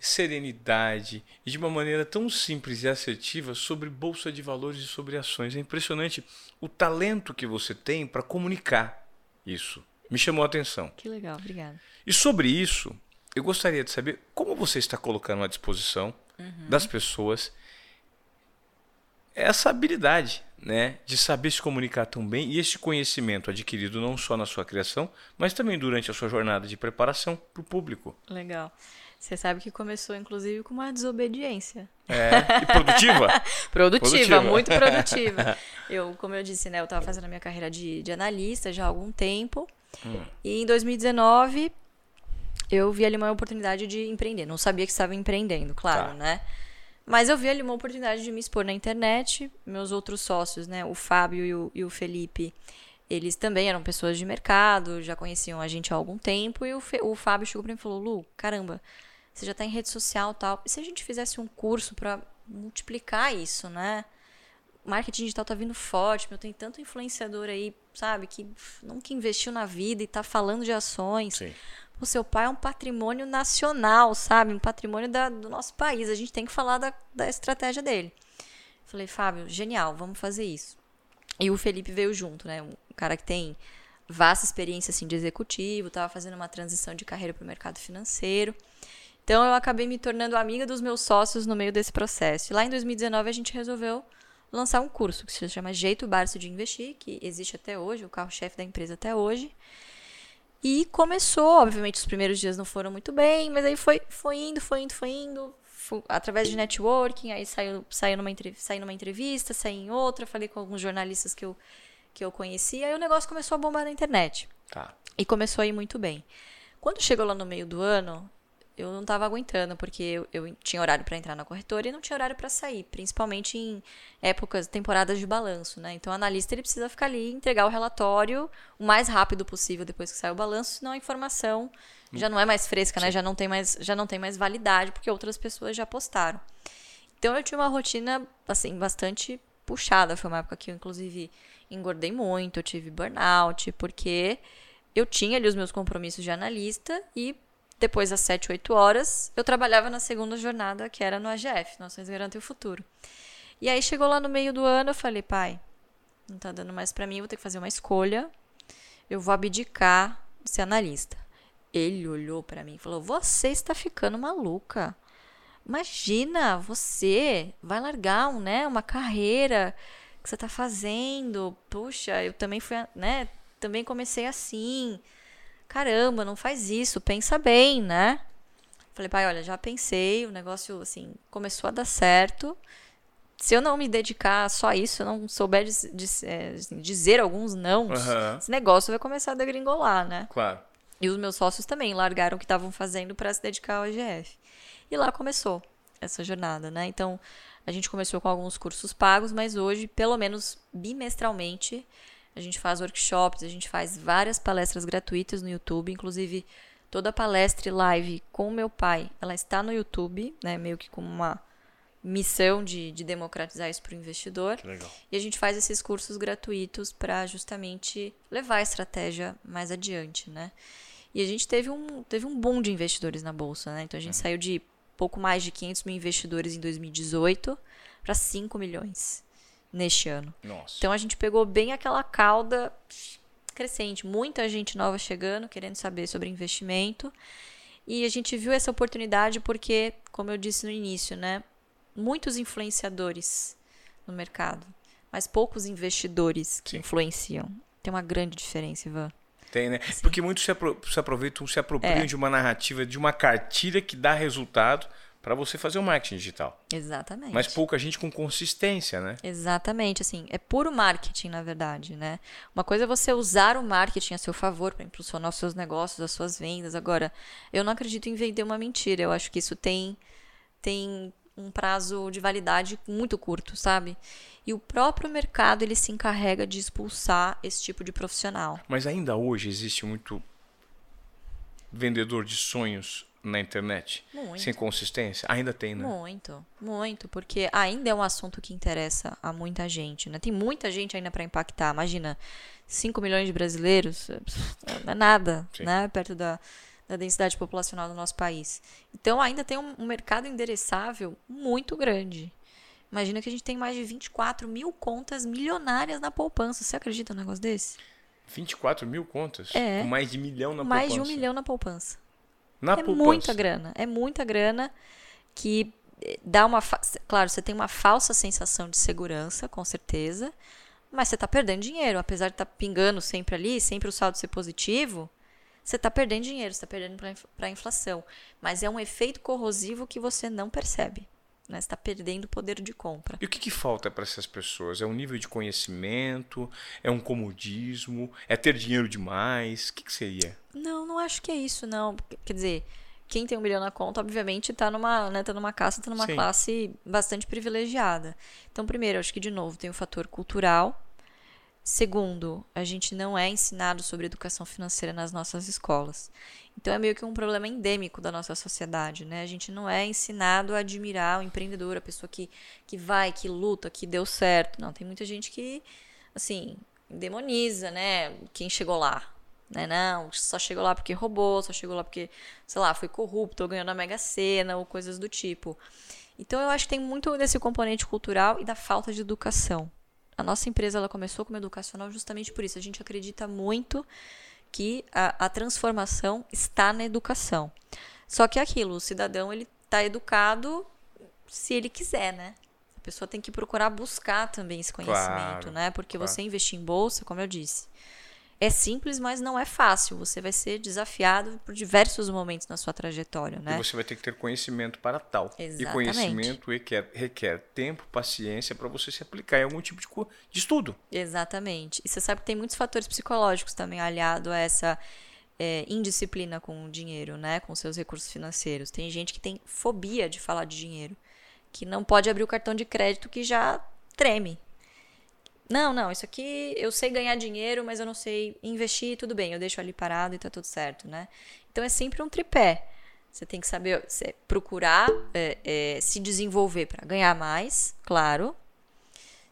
[SPEAKER 1] serenidade e de uma maneira tão simples e assertiva sobre bolsa de valores e sobre ações. É impressionante o talento que você tem para comunicar isso. Me chamou a atenção.
[SPEAKER 2] Que legal, obrigada.
[SPEAKER 1] E sobre isso, eu gostaria de saber como você está colocando à disposição das pessoas essa habilidade, né, de saber se comunicar tão bem e esse conhecimento adquirido não só na sua criação, mas também durante a sua jornada de preparação para o público.
[SPEAKER 2] Legal. Você sabe que começou, inclusive, com uma desobediência.
[SPEAKER 1] É, e produtiva? [laughs]
[SPEAKER 2] Produtiva,
[SPEAKER 1] Produtiva.
[SPEAKER 2] muito produtiva. [laughs] eu, como eu disse, né, eu estava fazendo a minha carreira de, de analista já há algum tempo. E em 2019, eu vi ali uma oportunidade de empreender. Não sabia que estava empreendendo, claro,
[SPEAKER 1] Tá.
[SPEAKER 2] né? Mas eu vi ali uma oportunidade de me expor na internet. Meus outros sócios, né, o Fábio e o, e o Felipe, eles também eram pessoas de mercado, já conheciam a gente há algum tempo. E o, Fe- o Fábio chegou para mim e falou: Lu, caramba, você já está em rede social e tal. E se a gente fizesse um curso para multiplicar isso, né? Marketing digital tá vindo forte, meu, tem tanto influenciador aí, sabe, que nunca investiu na vida e tá falando de ações.
[SPEAKER 1] Sim.
[SPEAKER 2] O seu pai é um patrimônio nacional, sabe? Um patrimônio da- do nosso país. A gente tem que falar da, da estratégia dele. Falei, Fábio, genial, vamos fazer isso. E o Felipe veio junto, né? Um cara que tem vasta experiência assim, de executivo, estava fazendo uma transição de carreira para o mercado financeiro. Então eu acabei me tornando amiga dos meus sócios no meio desse processo. E lá em 2019 a gente resolveu lançar um curso que se chama Jeito Barço de Investir, que existe até hoje, o carro-chefe da empresa até hoje. E começou, obviamente os primeiros dias não foram muito bem, mas aí foi, foi indo, foi indo, foi indo, fu- através de networking, aí saiu, saiu, numa, saí numa entrevista, saí em outra, falei com alguns jornalistas que eu, que eu conhecia, aí o negócio começou a bombar na internet.
[SPEAKER 1] Tá.
[SPEAKER 2] E começou a ir muito bem. Quando chegou lá no meio do ano, eu não estava aguentando, porque eu, eu tinha horário para entrar na corretora e não tinha horário para sair, principalmente em épocas, temporadas de balanço, né? Então, o analista ele precisa ficar ali, entregar o relatório o mais rápido possível depois que sai o balanço, senão a informação já não é mais fresca, né? Já não tem mais, já não tem mais validade, porque outras pessoas já postaram. Então, eu tinha uma rotina, assim, bastante puxada. Foi uma época que eu, inclusive, engordei muito, eu tive burnout, porque eu tinha ali os meus compromissos de analista e depois das 7, 8 horas, eu trabalhava na segunda jornada, que era no AGF, Noções Garantem o Futuro. E aí chegou lá no meio do ano, eu falei, pai, não tá dando mais para mim, vou ter que fazer uma escolha. Eu vou abdicar de ser analista. Ele olhou para mim e falou: "Você está ficando maluca. Imagina, você vai largar um, né, uma carreira que você está fazendo. Puxa, eu também fui, né, também comecei assim. Caramba, não faz isso, pensa bem, né? Falei, pai, olha, já pensei, o negócio assim começou a dar certo. Se eu não me dedicar só a isso, eu não souber de, de, é, assim, dizer alguns não, uhum. esse negócio vai começar a degringolar, né?
[SPEAKER 1] Claro.
[SPEAKER 2] E os meus sócios também largaram o que estavam fazendo para se dedicar ao EGF. E lá começou essa jornada, né? Então, a gente começou com alguns cursos pagos, mas hoje, pelo menos bimestralmente, a gente faz workshops, a gente faz várias palestras gratuitas no YouTube, inclusive toda palestra e live com o meu pai, ela está no YouTube, né, meio que como uma missão de, de democratizar isso para o investidor. E a gente faz esses cursos gratuitos para justamente levar a estratégia mais adiante, né? E a gente teve um, teve um boom de investidores na bolsa, né? Então a gente uhum. saiu de pouco mais de 500 mil investidores em 2018 para 5 milhões neste ano.
[SPEAKER 1] Nossa.
[SPEAKER 2] Então a gente pegou bem aquela cauda crescente, muita gente nova chegando, querendo saber sobre investimento. E a gente viu essa oportunidade porque, como eu disse no início, né, muitos influenciadores no mercado, mas poucos investidores que Sim. influenciam. Tem uma grande diferença, Ivan.
[SPEAKER 1] Tem, né? Sim. Porque muitos se, apro se aproveitam, se apropriam é. de uma narrativa, de uma cartilha que dá resultado para você fazer o marketing digital.
[SPEAKER 2] Exatamente.
[SPEAKER 1] Mas pouca gente com consistência, né?
[SPEAKER 2] Exatamente, assim, é puro marketing, na verdade, né? Uma coisa é você usar o marketing a seu favor para impulsionar os seus negócios, as suas vendas. Agora, eu não acredito em vender uma mentira. Eu acho que isso tem tem um prazo de validade muito curto, sabe? E o próprio mercado ele se encarrega de expulsar esse tipo de profissional.
[SPEAKER 1] Mas ainda hoje existe muito vendedor de sonhos na internet?
[SPEAKER 2] Muito.
[SPEAKER 1] Sem consistência? Ainda tem, né?
[SPEAKER 2] Muito, muito, porque ainda é um assunto que interessa a muita gente, né? Tem muita gente ainda para impactar. Imagina, 5 milhões de brasileiros, não é nada, Sim. né? Perto da, da densidade populacional do nosso país. Então ainda tem um, um mercado endereçável muito grande. Imagina que a gente tem mais de 24 mil contas milionárias na poupança. Você acredita num negócio desse?
[SPEAKER 1] 24 mil contas?
[SPEAKER 2] É.
[SPEAKER 1] Com mais de milhão na
[SPEAKER 2] mais
[SPEAKER 1] poupança?
[SPEAKER 2] Mais de um milhão na poupança.
[SPEAKER 1] Na
[SPEAKER 2] é
[SPEAKER 1] poupança.
[SPEAKER 2] muita grana. É muita grana que eh, dá uma. Claro, você tem uma falsa sensação de segurança, com certeza. Mas você está perdendo dinheiro. Apesar de estar tá pingando sempre ali, sempre o saldo ser positivo, você está perdendo dinheiro, você está perdendo para a inflação. Mas é um efeito corrosivo que você não percebe. Né? Você está perdendo o poder de compra.
[SPEAKER 1] E o que, que falta para essas pessoas? É um nível de conhecimento? É um comodismo? É ter dinheiro demais? O que, que seria?
[SPEAKER 2] Não, não acho que é isso, não. Quer dizer, quem tem um milhão na conta, obviamente, está numa, né, tá numa casa, está numa Sim. classe bastante privilegiada. Então, primeiro, acho que, de novo, tem o fator cultural. Segundo, a gente não é ensinado sobre educação financeira nas nossas escolas. Então é meio que um problema endêmico da nossa sociedade, né? A gente não é ensinado a admirar o empreendedor, a pessoa que, que vai, que luta, que deu certo. Não, tem muita gente que, assim, demoniza, né? Quem chegou lá, né? Não, só chegou lá porque roubou, só chegou lá porque, sei lá, foi corrupto, ou ganhou na Mega Sena, ou coisas do tipo. Então eu acho que tem muito desse componente cultural e da falta de educação. A nossa empresa ela começou como educacional justamente por isso. A gente acredita muito que a, a transformação está na educação. Só que é aquilo, o cidadão ele está educado se ele quiser, né? A pessoa tem que procurar buscar também esse conhecimento, claro, né? Porque claro. você investir em bolsa, como eu disse, é simples, mas não é fácil. Você vai ser desafiado por diversos momentos na sua trajetória, né?
[SPEAKER 1] E você vai ter que ter conhecimento para tal.
[SPEAKER 2] Exatamente.
[SPEAKER 1] E conhecimento requer, requer tempo, paciência para você se aplicar em algum tipo de, de estudo.
[SPEAKER 2] Exatamente. E você sabe que tem muitos fatores psicológicos também aliado a essa é, indisciplina com o dinheiro, né? Com seus recursos financeiros. Tem gente que tem fobia de falar de dinheiro, que não pode abrir o cartão de crédito que já treme. Não, não, isso aqui eu sei ganhar dinheiro, mas eu não sei investir, tudo bem, eu deixo ali parado e tá tudo certo, né? Então é sempre um tripé. Você tem que saber procurar é, é, se desenvolver para ganhar mais, claro.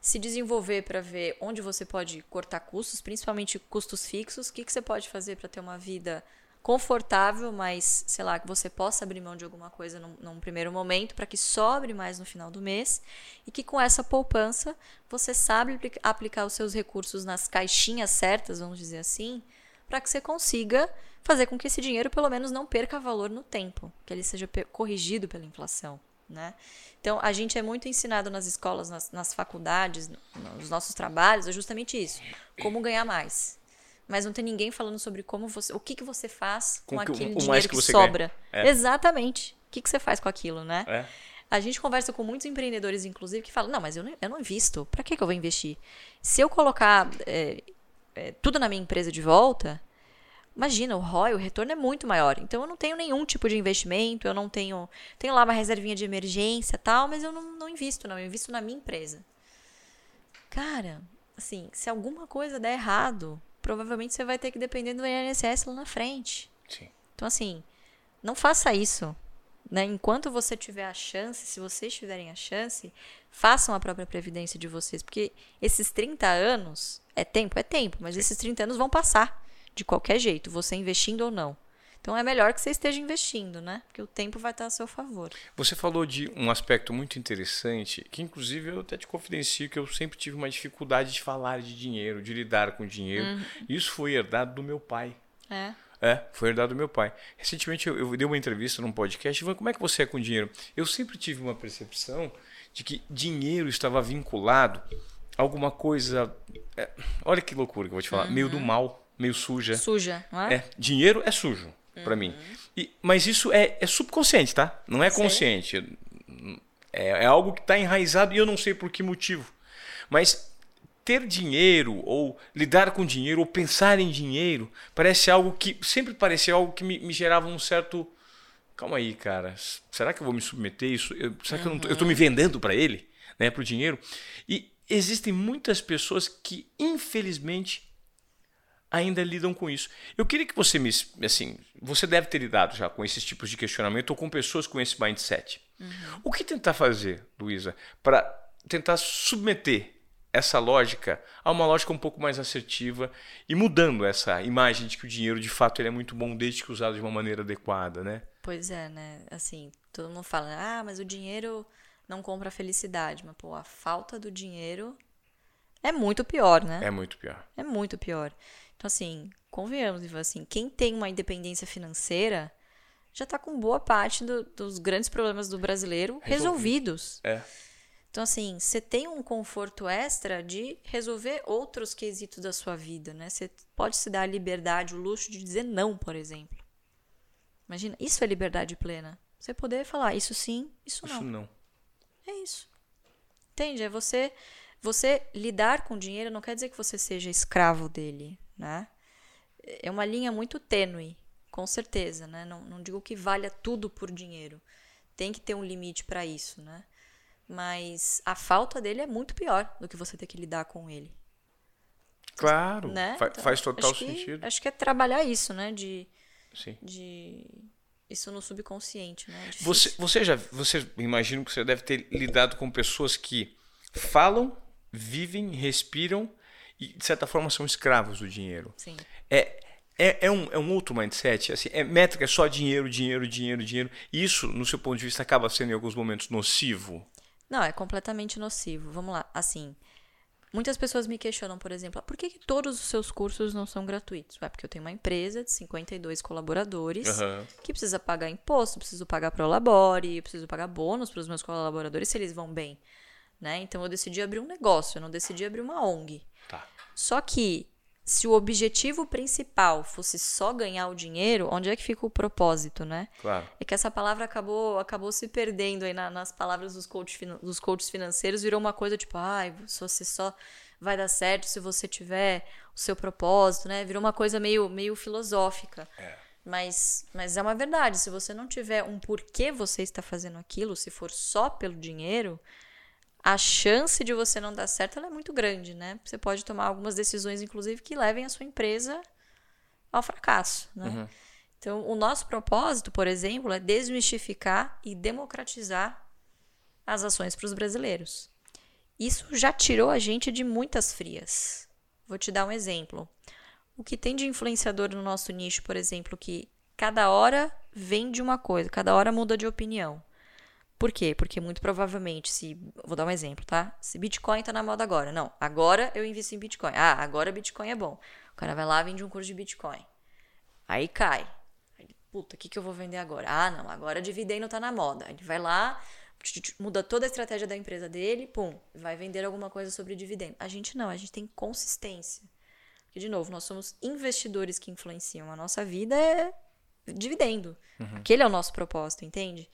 [SPEAKER 2] Se desenvolver para ver onde você pode cortar custos, principalmente custos fixos. O que, que você pode fazer para ter uma vida confortável, mas, sei lá, que você possa abrir mão de alguma coisa num, num primeiro momento para que sobre mais no final do mês e que com essa poupança você sabe aplicar os seus recursos nas caixinhas certas, vamos dizer assim, para que você consiga fazer com que esse dinheiro pelo menos não perca valor no tempo, que ele seja corrigido pela inflação. Né? Então, a gente é muito ensinado nas escolas, nas, nas faculdades, nos nossos trabalhos, é justamente isso: como ganhar mais. Mas não tem ninguém falando sobre como você, o que, que você faz com, com aquele dinheiro que, que sobra. É. Exatamente. O que, que você faz com aquilo, né? É. A gente conversa com muitos empreendedores, inclusive, que falam: não, mas eu não, eu não invisto. Para que, que eu vou investir? Se eu colocar é, é, tudo na minha empresa de volta, Imagina, o ROI, o retorno é muito maior. Então eu não tenho nenhum tipo de investimento, eu não tenho. Tenho lá uma reservinha de emergência tal, mas eu não, não invisto, não. Eu invisto na minha empresa. Cara, assim, se alguma coisa der errado, provavelmente você vai ter que depender do INSS lá na frente.
[SPEAKER 1] Sim.
[SPEAKER 2] Então, assim, não faça isso. Né? Enquanto você tiver a chance, se vocês tiverem a chance, façam a própria previdência de vocês. Porque esses 30 anos, é tempo? É tempo, mas Sim. esses 30 anos vão passar de qualquer jeito, você investindo ou não. Então é melhor que você esteja investindo, né? Porque o tempo vai estar a seu favor.
[SPEAKER 1] Você falou de um aspecto muito interessante, que inclusive eu até te confidencio que eu sempre tive uma dificuldade de falar de dinheiro, de lidar com dinheiro. Uhum. Isso foi herdado do meu pai.
[SPEAKER 2] É.
[SPEAKER 1] É, foi herdado do meu pai. Recentemente eu, eu dei uma entrevista num podcast e falei, como é que você é com dinheiro? Eu sempre tive uma percepção de que dinheiro estava vinculado a alguma coisa. É, olha que loucura que eu vou te falar, uhum. meio do mal meio suja.
[SPEAKER 2] Suja, não é?
[SPEAKER 1] é dinheiro é sujo uhum. para mim. E, mas isso é, é subconsciente, tá? Não é consciente. É, é algo que está enraizado e eu não sei por que motivo. Mas ter dinheiro ou lidar com dinheiro ou pensar em dinheiro parece algo que sempre parecia algo que me, me gerava um certo calma aí cara será que eu vou me submeter isso eu, será uhum. que eu, não tô, eu tô me vendendo para ele né para o dinheiro e existem muitas pessoas que infelizmente ainda lidam com isso. Eu queria que você me. Assim, você deve ter lidado já com esses tipos de questionamento ou com pessoas com esse mindset. Uhum. O que tentar fazer, Luísa, para tentar submeter essa lógica a uma lógica um pouco mais assertiva e mudando essa imagem de que o dinheiro de fato ele é muito bom desde que usado de uma maneira adequada, né?
[SPEAKER 2] Pois é, né? Assim, todo mundo fala, ah, mas o dinheiro não compra felicidade. Mas, pô, a falta do dinheiro é muito pior, né?
[SPEAKER 1] É muito pior.
[SPEAKER 2] É muito pior. Então, assim, convenhamos, assim, quem tem uma independência financeira já está com boa parte do, dos grandes problemas do brasileiro resolvidos.
[SPEAKER 1] É.
[SPEAKER 2] Então, assim, você tem um conforto extra de resolver outros quesitos da sua vida, né? Você pode se dar a liberdade, o luxo de dizer não, por exemplo. Imagina, isso é liberdade plena. Você poder falar isso sim, isso não.
[SPEAKER 1] Isso não.
[SPEAKER 2] É isso. Entende? É você, você lidar com dinheiro não quer dizer que você seja escravo dele né? É uma linha muito tênue, com certeza, né? Não, não digo que valha tudo por dinheiro. Tem que ter um limite para isso, né? Mas a falta dele é muito pior do que você ter que lidar com ele.
[SPEAKER 1] Claro, né? Fa então, faz total
[SPEAKER 2] acho
[SPEAKER 1] sentido.
[SPEAKER 2] Que, acho que é trabalhar isso, né? De,
[SPEAKER 1] Sim.
[SPEAKER 2] de isso no subconsciente, né?
[SPEAKER 1] É você, você já, você imagino que você deve ter lidado com pessoas que falam, vivem, respiram e, de certa forma, são escravos do dinheiro.
[SPEAKER 2] Sim.
[SPEAKER 1] É, é, é, um, é um outro mindset. Assim, é métrica, é só dinheiro, dinheiro, dinheiro, dinheiro. E isso, no seu ponto de vista, acaba sendo em alguns momentos nocivo?
[SPEAKER 2] Não, é completamente nocivo. Vamos lá. Assim, muitas pessoas me questionam, por exemplo, ah, por que, que todos os seus cursos não são gratuitos? É porque eu tenho uma empresa de 52 colaboradores uhum. que precisa pagar imposto, preciso pagar para o Labore, preciso pagar bônus para os meus colaboradores se eles vão bem. Né? Então eu decidi abrir um negócio, eu não decidi abrir uma ONG.
[SPEAKER 1] Tá.
[SPEAKER 2] Só que se o objetivo principal fosse só ganhar o dinheiro, onde é que fica o propósito, né?
[SPEAKER 1] Claro.
[SPEAKER 2] É que essa palavra acabou, acabou se perdendo aí na, nas palavras dos, coach, dos coaches financeiros, virou uma coisa tipo, ai, ah, se você só vai dar certo se você tiver o seu propósito, né? Virou uma coisa meio, meio filosófica.
[SPEAKER 1] É.
[SPEAKER 2] Mas, mas é uma verdade. Se você não tiver um porquê você está fazendo aquilo, se for só pelo dinheiro, a chance de você não dar certo é muito grande, né? Você pode tomar algumas decisões, inclusive, que levem a sua empresa ao fracasso, né?
[SPEAKER 1] Uhum.
[SPEAKER 2] Então, o nosso propósito, por exemplo, é desmistificar e democratizar as ações para os brasileiros. Isso já tirou a gente de muitas frias. Vou te dar um exemplo. O que tem de influenciador no nosso nicho, por exemplo, que cada hora vende uma coisa, cada hora muda de opinião. Por quê? Porque muito provavelmente, se. Vou dar um exemplo, tá? Se Bitcoin tá na moda agora. Não, agora eu invisto em Bitcoin. Ah, agora Bitcoin é bom. O cara vai lá vende um curso de Bitcoin. Aí cai. Aí, puta, o que, que eu vou vender agora? Ah, não, agora dividendo tá na moda. Ele vai lá, muda toda a estratégia da empresa dele, pum, vai vender alguma coisa sobre dividendo. A gente não, a gente tem consistência. Porque, de novo, nós somos investidores que influenciam. A nossa vida é dividendo. Uhum. Aquele é o nosso propósito, entende?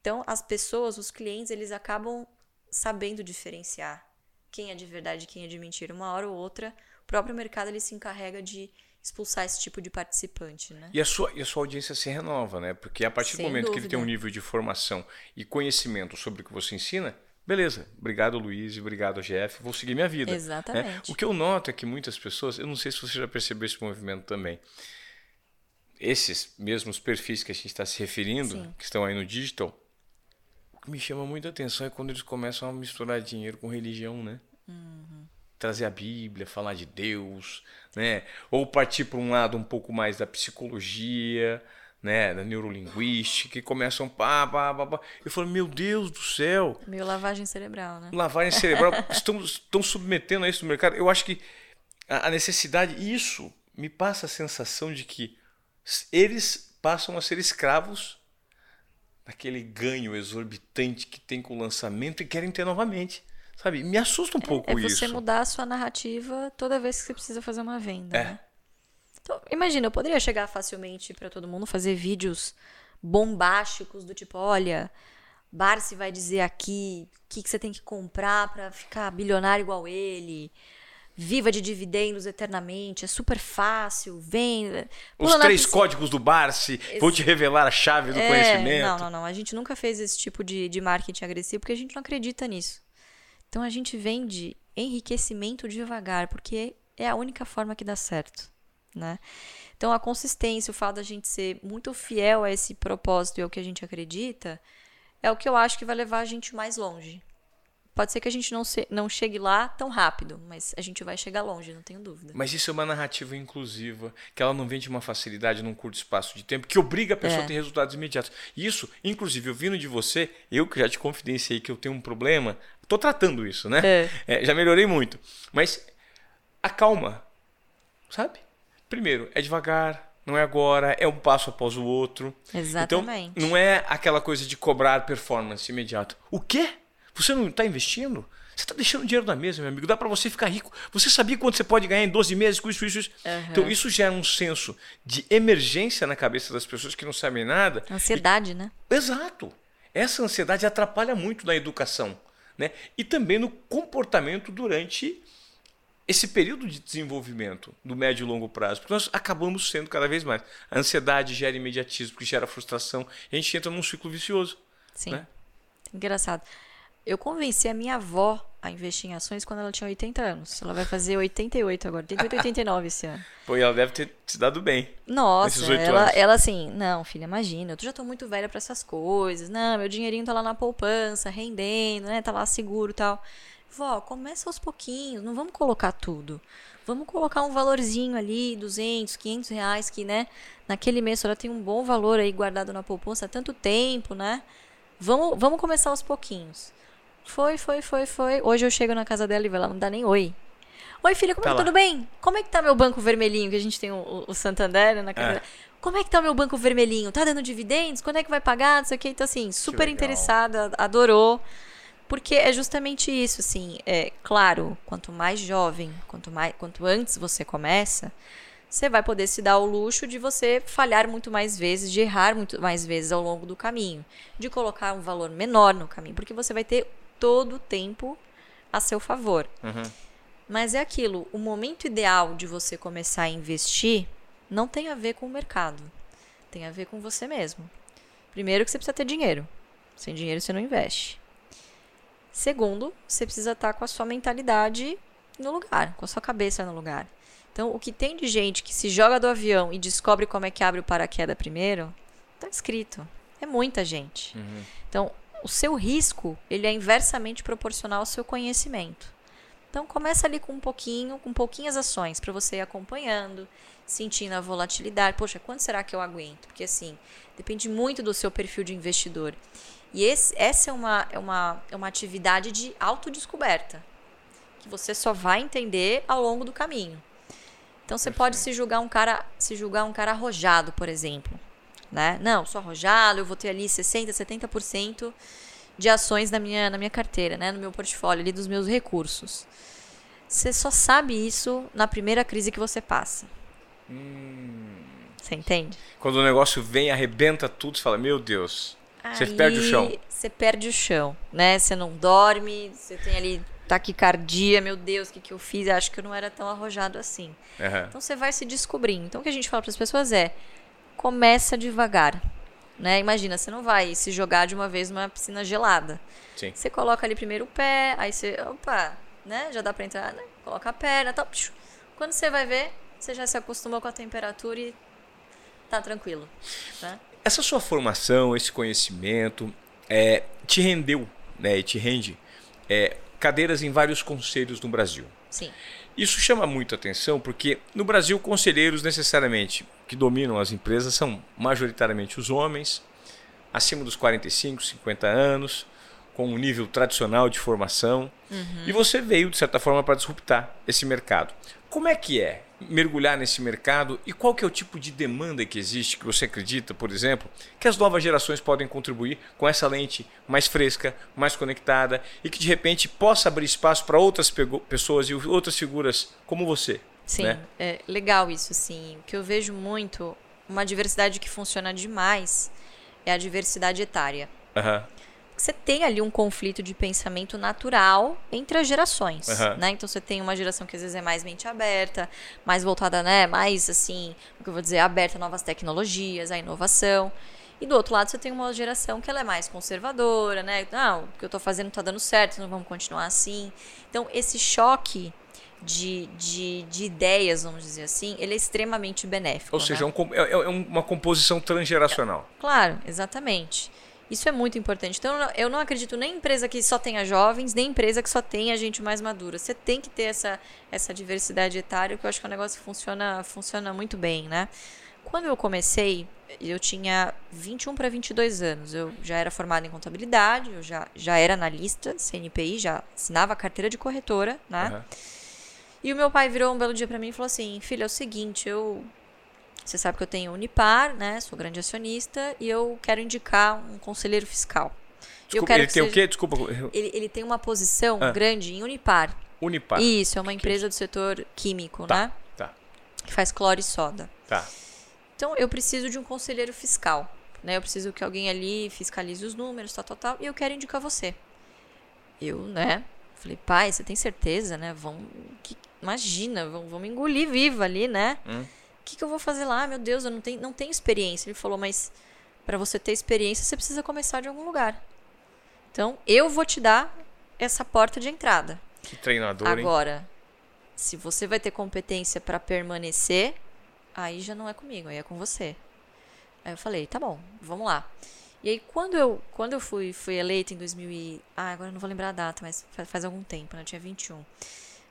[SPEAKER 2] Então, as pessoas, os clientes, eles acabam sabendo diferenciar quem é de verdade e quem é de mentira. Uma hora ou outra, o próprio mercado ele se encarrega de expulsar esse tipo de participante, né?
[SPEAKER 1] E a sua, e a sua audiência se renova, né? Porque a partir Sem do momento dúvida. que ele tem um nível de formação e conhecimento sobre o que você ensina, beleza, obrigado Luiz, obrigado Jeff, vou seguir minha vida. Né?
[SPEAKER 2] Exatamente.
[SPEAKER 1] Né? O que eu noto é que muitas pessoas, eu não sei se você já percebeu esse movimento também, esses mesmos perfis que a gente está se referindo, Sim. que estão aí no digital, que me chama muita atenção é quando eles começam a misturar dinheiro com religião, né? Uhum trazer a Bíblia, falar de Deus, né? Ou partir para um lado um pouco mais da psicologia, né, da neurolinguística, e começam pá, pá, pá, pá. Eu falo, meu Deus do céu.
[SPEAKER 2] Meio lavagem cerebral, né?
[SPEAKER 1] Lavagem cerebral. [laughs] estão, estão submetendo a isso no mercado. Eu acho que a necessidade, isso me passa a sensação de que eles passam a ser escravos daquele ganho exorbitante que tem com o lançamento e querem ter novamente. Sabe? Me assusta um pouco
[SPEAKER 2] é,
[SPEAKER 1] isso.
[SPEAKER 2] É você mudar a sua narrativa toda vez que você precisa fazer uma venda. É. Né? Então, imagina, eu poderia chegar facilmente para todo mundo fazer vídeos bombásticos do tipo, olha, Barsi vai dizer aqui o que, que você tem que comprar para ficar bilionário igual ele. Viva de dividendos eternamente, é super fácil, vem.
[SPEAKER 1] Os três piscina. códigos do Barsi, esse... vou te revelar a chave do é, conhecimento.
[SPEAKER 2] Não, não, não. A gente nunca fez esse tipo de, de marketing agressivo porque a gente não acredita nisso. Então a gente vende enriquecimento devagar, porque é a única forma que dá certo, né? Então a consistência, o fato da gente ser muito fiel a esse propósito e ao que a gente acredita, é o que eu acho que vai levar a gente mais longe. Pode ser que a gente não, se, não chegue lá tão rápido, mas a gente vai chegar longe, não tenho dúvida.
[SPEAKER 1] Mas isso é uma narrativa inclusiva, que ela não vem de uma facilidade num curto espaço de tempo, que obriga a pessoa é. a ter resultados imediatos. Isso, inclusive, ouvindo de você, eu que já te confidenciei que eu tenho um problema, Tô tratando isso, né? É. É, já melhorei muito. Mas acalma, sabe? Primeiro, é devagar, não é agora, é um passo após o outro.
[SPEAKER 2] Exatamente.
[SPEAKER 1] Então, não é aquela coisa de cobrar performance imediato. O quê? Você não está investindo? Você está deixando dinheiro na mesa, meu amigo. Dá para você ficar rico. Você sabia quanto você pode ganhar em 12 meses com isso, isso, isso? Uhum. Então, isso gera um senso de emergência na cabeça das pessoas que não sabem nada.
[SPEAKER 2] Ansiedade,
[SPEAKER 1] e...
[SPEAKER 2] né?
[SPEAKER 1] Exato. Essa ansiedade atrapalha muito na educação né? e também no comportamento durante esse período de desenvolvimento do médio e longo prazo, porque nós acabamos sendo cada vez mais. A ansiedade gera imediatismo, que gera frustração, e a gente entra num ciclo vicioso.
[SPEAKER 2] Sim.
[SPEAKER 1] Né?
[SPEAKER 2] Engraçado. Eu convenci a minha avó a investir em ações quando ela tinha 80 anos. Ela vai fazer 88 agora, 88, 89 esse ano.
[SPEAKER 1] Pô, e ela deve ter se dado bem.
[SPEAKER 2] Nossa, ela, ela assim, não, filha, imagina, eu já tô muito velha para essas coisas. Não, meu dinheirinho tá lá na poupança, rendendo, né? Tá lá seguro e tal. Vó, começa aos pouquinhos, não vamos colocar tudo. Vamos colocar um valorzinho ali, 200, 500 reais, que, né, naquele mês ela tem um bom valor aí guardado na poupança há tanto tempo, né? Vamos, vamos começar aos pouquinhos. Foi, foi, foi, foi. Hoje eu chego na casa dela e ela não dá nem oi. Oi, filha, como tá é tudo bem? Como é que tá meu banco vermelhinho? Que a gente tem o, o Santander na casa é. Como é que tá o meu banco vermelhinho? Tá dando dividendos? Quando é que vai pagar? Não sei o que. Então, assim, super interessada, adorou. Porque é justamente isso, assim. É, claro, quanto mais jovem, quanto, mais, quanto antes você começa, você vai poder se dar o luxo de você falhar muito mais vezes, de errar muito mais vezes ao longo do caminho, de colocar um valor menor no caminho, porque você vai ter todo o tempo a seu favor. Uhum. Mas é aquilo, o momento ideal de você começar a investir não tem a ver com o mercado. Tem a ver com você mesmo. Primeiro que você precisa ter dinheiro. Sem dinheiro você não investe. Segundo, você precisa estar com a sua mentalidade no lugar, com a sua cabeça no lugar. Então, o que tem de gente que se joga do avião e descobre como é que abre o paraquedas primeiro, tá escrito. É muita gente.
[SPEAKER 1] Uhum.
[SPEAKER 2] Então, o seu risco, ele é inversamente proporcional ao seu conhecimento. Então, começa ali com um pouquinho, com pouquinhas ações para você ir acompanhando, sentindo a volatilidade. Poxa, quanto será que eu aguento? Porque assim, depende muito do seu perfil de investidor. E esse, essa é uma, é, uma, é uma atividade de autodescoberta, que você só vai entender ao longo do caminho. Então você pode se julgar um cara, se julgar um cara arrojado, por exemplo, né? Não, sou arrojado, eu vou ter ali 60, 70% de ações na minha, na minha carteira, né, no meu portfólio ali dos meus recursos. Você só sabe isso na primeira crise que você passa.
[SPEAKER 1] Hum.
[SPEAKER 2] Você entende?
[SPEAKER 1] Quando o negócio vem, arrebenta tudo, você fala, meu Deus. Você perde o chão.
[SPEAKER 2] Você perde o chão, né? Você não dorme, você tem ali taquicardia, meu Deus, o que, que eu fiz? Acho que eu não era tão arrojado assim.
[SPEAKER 1] Uhum.
[SPEAKER 2] Então você vai se descobrindo. Então o que a gente fala para as pessoas é: começa devagar. Né? Imagina, você não vai se jogar de uma vez numa piscina gelada.
[SPEAKER 1] Sim.
[SPEAKER 2] Você coloca ali primeiro o pé, aí você, opa, né? Já dá para entrar, né? Coloca a perna, tal. Quando você vai ver, você já se acostumou com a temperatura e tá tranquilo, né?
[SPEAKER 1] Essa sua formação, esse conhecimento, é, te rendeu, né? E te rende é, cadeiras em vários conselhos no Brasil.
[SPEAKER 2] Sim.
[SPEAKER 1] Isso chama muito atenção porque no Brasil conselheiros necessariamente que dominam as empresas são majoritariamente os homens, acima dos 45, 50 anos, com um nível tradicional de formação.
[SPEAKER 2] Uhum.
[SPEAKER 1] E você veio, de certa forma, para disruptar esse mercado. Como é que é mergulhar nesse mercado e qual que é o tipo de demanda que existe que você acredita, por exemplo, que as novas gerações podem contribuir com essa lente mais fresca, mais conectada e que de repente possa abrir espaço para outras pessoas e outras figuras como você?
[SPEAKER 2] Sim,
[SPEAKER 1] né?
[SPEAKER 2] é legal isso, sim. O que eu vejo muito, uma diversidade que funciona demais é a diversidade etária.
[SPEAKER 1] Uhum.
[SPEAKER 2] Você tem ali um conflito de pensamento natural entre as gerações,
[SPEAKER 1] Uhum.
[SPEAKER 2] né? Então você tem uma geração que às vezes é mais mente aberta, mais voltada, né? Mais assim, o que eu vou dizer, aberta a novas tecnologias, a inovação. E do outro lado você tem uma geração que ela é mais conservadora, né? Não, o que eu tô fazendo não tá dando certo, não vamos continuar assim. Então esse choque de, de, de ideias, vamos dizer assim, ele é extremamente benéfico.
[SPEAKER 1] Ou seja,
[SPEAKER 2] né?
[SPEAKER 1] é, um é- é uma composição transgeracional.
[SPEAKER 2] Claro, exatamente. Isso é muito importante. Então, eu não- acredito nem em empresa que só tenha jovens, nem em empresa que só tenha gente mais madura. Você tem que ter essa, essa diversidade etária, que eu acho que é um negócio que funciona, funciona muito bem, né? Quando eu comecei, eu tinha 21 para 22 anos. Eu já era formada em contabilidade, eu já, já era analista, CNPI, já assinava a carteira de corretora, né?
[SPEAKER 1] Uhum.
[SPEAKER 2] E o meu pai virou um belo dia pra mim e falou assim: Filha, é o seguinte, eu. Você sabe que eu tenho Unipar, né? Sou grande acionista e eu quero indicar um conselheiro fiscal. Eu
[SPEAKER 1] Desculpa,
[SPEAKER 2] quero
[SPEAKER 1] ele
[SPEAKER 2] que
[SPEAKER 1] tem o
[SPEAKER 2] seja-
[SPEAKER 1] quê? Desculpa.
[SPEAKER 2] Ele, ele tem uma posição
[SPEAKER 1] Ah.
[SPEAKER 2] grande em Unipar.
[SPEAKER 1] Unipar.
[SPEAKER 2] Isso, é uma empresa do setor químico,
[SPEAKER 1] Tá.
[SPEAKER 2] né?
[SPEAKER 1] Tá,
[SPEAKER 2] Que faz cloro e soda.
[SPEAKER 1] tá.
[SPEAKER 2] Então, eu preciso de um conselheiro fiscal. Né? Eu preciso que alguém ali fiscalize os números, tal, tal, tal. E eu quero indicar você. Eu, né? Falei, pai, você tem certeza, né? Vão. que- imagina, vão, vão me engolir viva ali, né?
[SPEAKER 1] Hum.
[SPEAKER 2] O que, que eu vou fazer lá? Meu Deus, eu não tenho, não tenho experiência. Ele falou, mas para você ter experiência, você precisa começar de algum lugar. Então, eu vou te dar essa porta de entrada.
[SPEAKER 1] Que treinador, hein?
[SPEAKER 2] Agora, se você vai ter competência para permanecer, aí já não é comigo, aí é com você. Aí eu falei, tá bom, vamos lá. E aí quando eu, quando eu fui, fui eleita em 2000 e... Ah, agora eu não vou lembrar a data, mas faz, faz algum tempo, né? Eu tinha 21.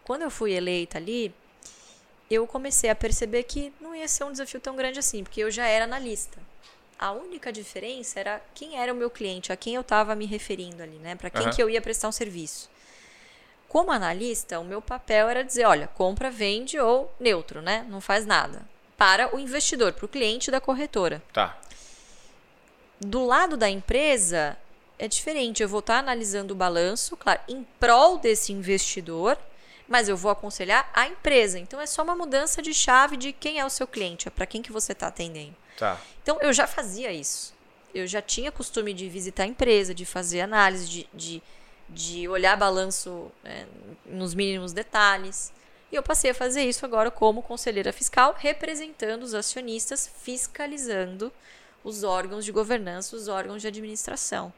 [SPEAKER 2] Quando eu fui eleita ali, eu comecei a perceber que não ia ser um desafio tão grande assim, porque eu já era analista. A única diferença era quem era o meu cliente, a quem eu estava me referindo ali, né? Para quem
[SPEAKER 1] Aham.
[SPEAKER 2] que eu ia prestar um serviço. Como analista, o meu papel era dizer, olha, compra, vende ou neutro, né? Não faz nada. Para o investidor, para o cliente da corretora.
[SPEAKER 1] Tá.
[SPEAKER 2] Do lado da empresa, é diferente. Eu vou estar analisando o balanço, claro, em prol desse investidor, mas eu vou aconselhar a empresa. Então é só uma mudança de chave de quem é o seu cliente, é para quem que você está atendendo.
[SPEAKER 1] Tá.
[SPEAKER 2] Então eu já fazia isso. Eu já tinha costume de visitar a empresa, de fazer análise, de, de de olhar balanço é, nos mínimos detalhes. E eu passei a fazer isso agora como conselheira fiscal, representando os acionistas, fiscalizando os órgãos de governança, os órgãos de administração.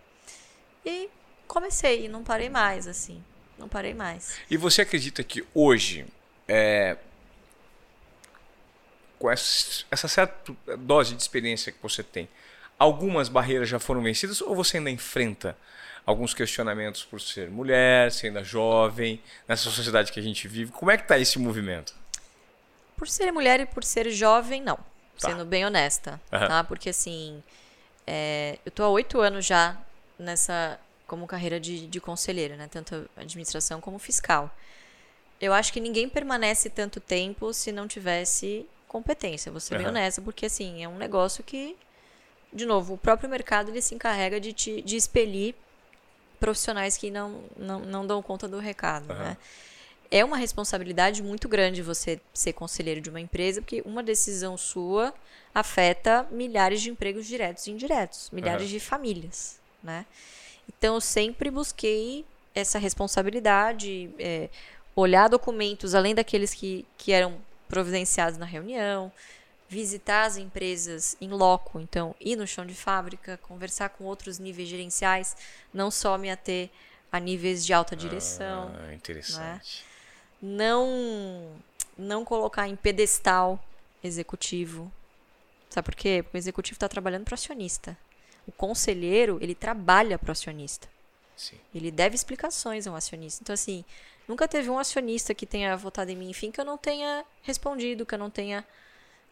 [SPEAKER 2] E comecei, e não parei mais, assim. Não parei mais.
[SPEAKER 1] E você acredita que hoje, é, com essa, essa certa dose de experiência que você tem, algumas barreiras já foram vencidas ou você ainda enfrenta alguns questionamentos por ser mulher, ser ainda jovem, nessa sociedade que a gente vive? Como é que está esse movimento?
[SPEAKER 2] Por ser mulher e por ser jovem, não. Tá. Sendo bem honesta, uhum. tá? Porque assim, é, eu tô há oito anos já nessa como carreira de, de conselheira, né? Tanto administração como fiscal. Eu acho que ninguém permanece tanto tempo se não tivesse competência. Vou ser uhum. bem honesta, porque assim, é um negócio que, de novo, o próprio mercado ele se encarrega de, te, de expelir profissionais que não, não, não dão conta do recado, uhum. né? É uma responsabilidade muito grande você ser conselheiro de uma empresa, porque uma decisão sua afeta milhares de empregos diretos e indiretos, milhares uhum. de famílias, né? Então, eu sempre busquei essa responsabilidade, é, olhar documentos além daqueles que, que eram providenciados na reunião, visitar as empresas em loco, então ir no chão de fábrica, conversar com outros níveis gerenciais, não só me ater a níveis de alta direção.
[SPEAKER 1] Ah, interessante.
[SPEAKER 2] Né? Não, não colocar em pedestal executivo. Sabe por quê? Porque o executivo está trabalhando para acionista. O conselheiro, ele trabalha para o acionista.
[SPEAKER 1] Sim.
[SPEAKER 2] Ele deve explicações ao acionista. Então, assim, nunca teve um acionista que tenha votado em mim, enfim, que eu não tenha respondido, que eu não tenha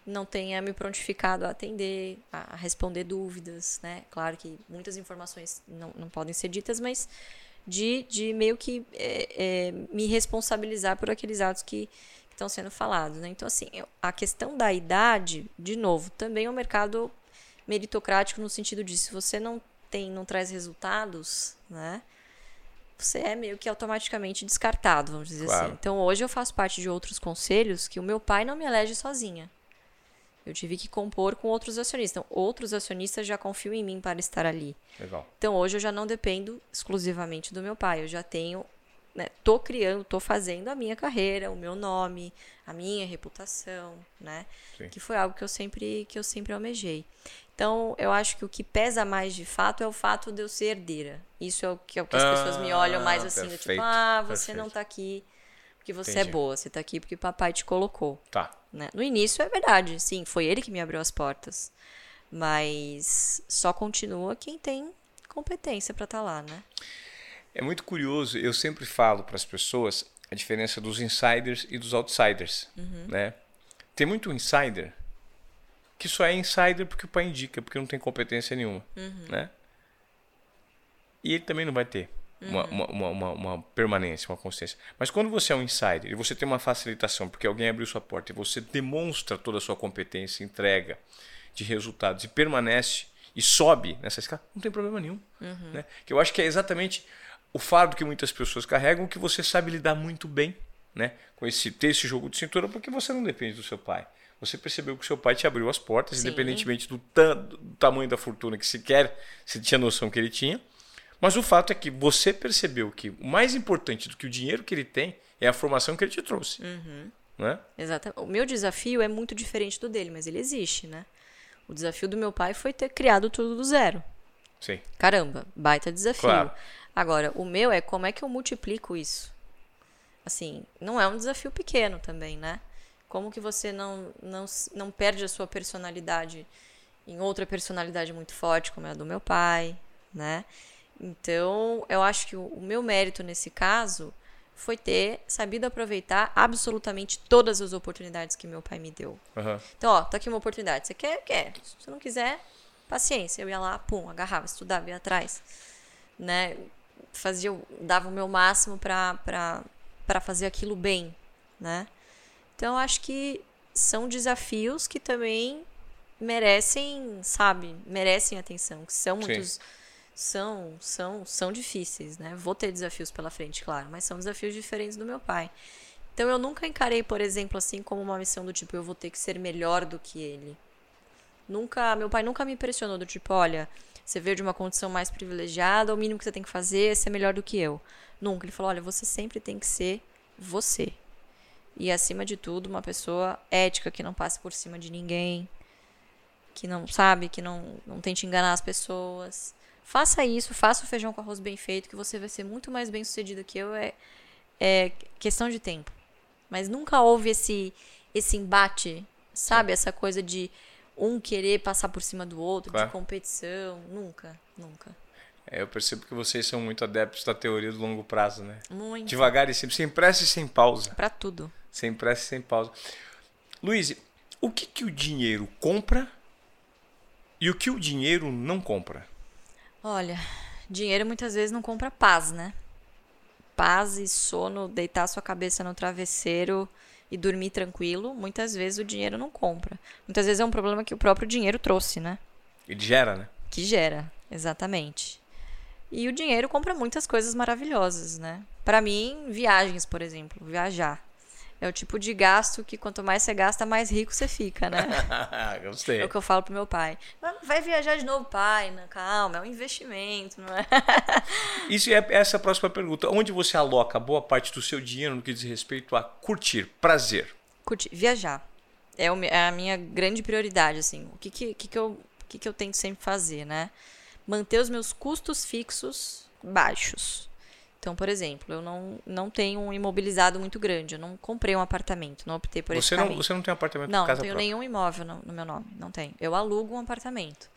[SPEAKER 2] não tenha me prontificado a atender, a, responder dúvidas, né? Claro que muitas informações não, não podem ser ditas, mas de, de meio que é, é, me responsabilizar por aqueles atos que, estão sendo falados, né? Então, assim, a questão da idade, de novo, também é um mercado meritocrático no sentido de se você não tem, não traz resultados, né? Você é meio que automaticamente descartado, vamos dizer claro. assim. Então hoje eu faço parte de outros conselhos que o meu pai não me elege sozinha. Eu tive que compor com outros acionistas. Então, outros acionistas já confiam em mim para estar ali.
[SPEAKER 1] Legal.
[SPEAKER 2] Então, hoje eu já não dependo exclusivamente do meu pai. Eu já tenho, né, tô criando, tô fazendo a minha carreira, o meu nome, a minha reputação, né? Sim. Que foi algo que eu sempre que eu sempre almejei. Então, eu acho que o que pesa mais de fato é o fato de eu ser herdeira. Isso é o que, é o que as ah, pessoas me olham mais assim, perfeito, do tipo, ah, você perfeito. não está aqui porque você é Entendi. é boa, você está aqui porque papai te colocou.
[SPEAKER 1] Tá.
[SPEAKER 2] Né? No início é verdade, sim, foi ele que me abriu as portas. Mas só continua quem tem competência para estar tá lá, né?
[SPEAKER 1] É muito curioso, eu sempre falo para as pessoas a diferença dos insiders e dos outsiders, uhum. né? Tem muito insider que só é insider porque o pai indica, porque não tem competência nenhuma, uhum. né? E ele também não vai ter uma, uhum. uma, uma, uma, permanência, uma consciência. Mas quando você é um insider e você tem uma facilitação, porque alguém abriu sua porta e você demonstra toda a sua competência, entrega de resultados e permanece e sobe nessa escala, não tem problema nenhum. Uhum. Né? Que eu acho que é exatamente o fardo que muitas pessoas carregam, que você sabe lidar muito bem né? com esse, ter esse jogo de cintura, porque você não depende do seu pai você percebeu que seu pai te abriu as portas, Sim. independentemente do, do, tamanho da fortuna que sequer você tinha noção que ele tinha. Mas o fato é que você percebeu que o mais importante do que o dinheiro que ele tem é a formação que ele te trouxe. Uhum. Né?
[SPEAKER 2] Exatamente. O meu desafio é muito diferente do dele, mas ele existe, né? O desafio do meu pai foi ter criado tudo do zero.
[SPEAKER 1] Sim.
[SPEAKER 2] Caramba, baita desafio. Claro. Agora, o meu é como é que eu multiplico isso? Assim, não é um desafio pequeno também, né? Como que você não, não, não perde a sua personalidade em outra personalidade muito forte, como é a do meu pai, né? Então, eu acho que o, o meu mérito nesse caso foi ter sabido aproveitar absolutamente todas as oportunidades que meu pai me deu.
[SPEAKER 1] Uhum.
[SPEAKER 2] Então, ó, tá aqui uma oportunidade. Você quer? Quer. Se você não quiser, paciência. Eu ia lá, pum, agarrava, estudava, ia atrás. Né? Fazia, dava o meu máximo para fazer aquilo bem, né? Então, acho que são desafios que também merecem, sabe, merecem atenção, que são muitos são são são difíceis, né? Vou ter desafios pela frente, claro, mas são desafios diferentes do meu pai. Então eu nunca encarei, por exemplo, assim como uma missão do tipo eu vou ter que ser melhor do que ele. Nunca, meu pai nunca me pressionou do tipo, olha, você veio de uma condição mais privilegiada, o mínimo que você tem que fazer é ser melhor do que eu. Nunca. Ele falou, olha, você sempre tem que ser você. E acima de tudo, uma pessoa ética que não passe por cima de ninguém, que não sabe, que não, não tente enganar as pessoas. Faça isso, faça o feijão com arroz bem feito, que você vai ser muito mais bem sucedido que eu. É, é questão de tempo. Mas nunca houve esse, esse embate, sabe? Essa coisa de um querer passar por cima do outro, claro. de competição. Nunca, nunca.
[SPEAKER 1] É, eu percebo que vocês são muito adeptos da teoria do longo prazo, né?
[SPEAKER 2] Muito.
[SPEAKER 1] Devagar e sempre, sem pressa e sem pausa.
[SPEAKER 2] Para tudo.
[SPEAKER 1] Sem pressa e sem pausa. Luiz, o que, que o dinheiro compra e o que o dinheiro não compra?
[SPEAKER 2] Olha, dinheiro muitas vezes não compra paz, né? Paz e sono, deitar sua cabeça no travesseiro e dormir tranquilo, muitas vezes o dinheiro não compra. Muitas vezes é um problema que o próprio dinheiro trouxe, né?
[SPEAKER 1] Ele gera, né?
[SPEAKER 2] Que gera, exatamente. E o dinheiro compra muitas coisas maravilhosas, né? Para mim, viagens, por exemplo, viajar. É o tipo de gasto que quanto mais você gasta, mais rico você fica, né? [laughs]
[SPEAKER 1] Gostei.
[SPEAKER 2] É o que eu falo pro meu pai. Vai viajar de novo, pai. Não, calma, é um investimento, não é? [laughs]
[SPEAKER 1] Isso é essa a próxima pergunta. Onde você aloca boa parte do seu dinheiro no que diz respeito a curtir, prazer?
[SPEAKER 2] Curtir, viajar. É, é a minha grande prioridade, assim. O que que, que, que, eu, que, que eu tento sempre fazer, né? Manter os meus custos fixos baixos. Então, por exemplo, eu não, não tenho um imobilizado muito grande. Eu não comprei um apartamento, não optei por
[SPEAKER 1] você
[SPEAKER 2] esse
[SPEAKER 1] não,
[SPEAKER 2] caminho.
[SPEAKER 1] Você não tem um apartamento
[SPEAKER 2] Não,
[SPEAKER 1] casa
[SPEAKER 2] não tenho
[SPEAKER 1] própria.
[SPEAKER 2] nenhum imóvel no, no, meu nome. Não tenho. Eu alugo um apartamento.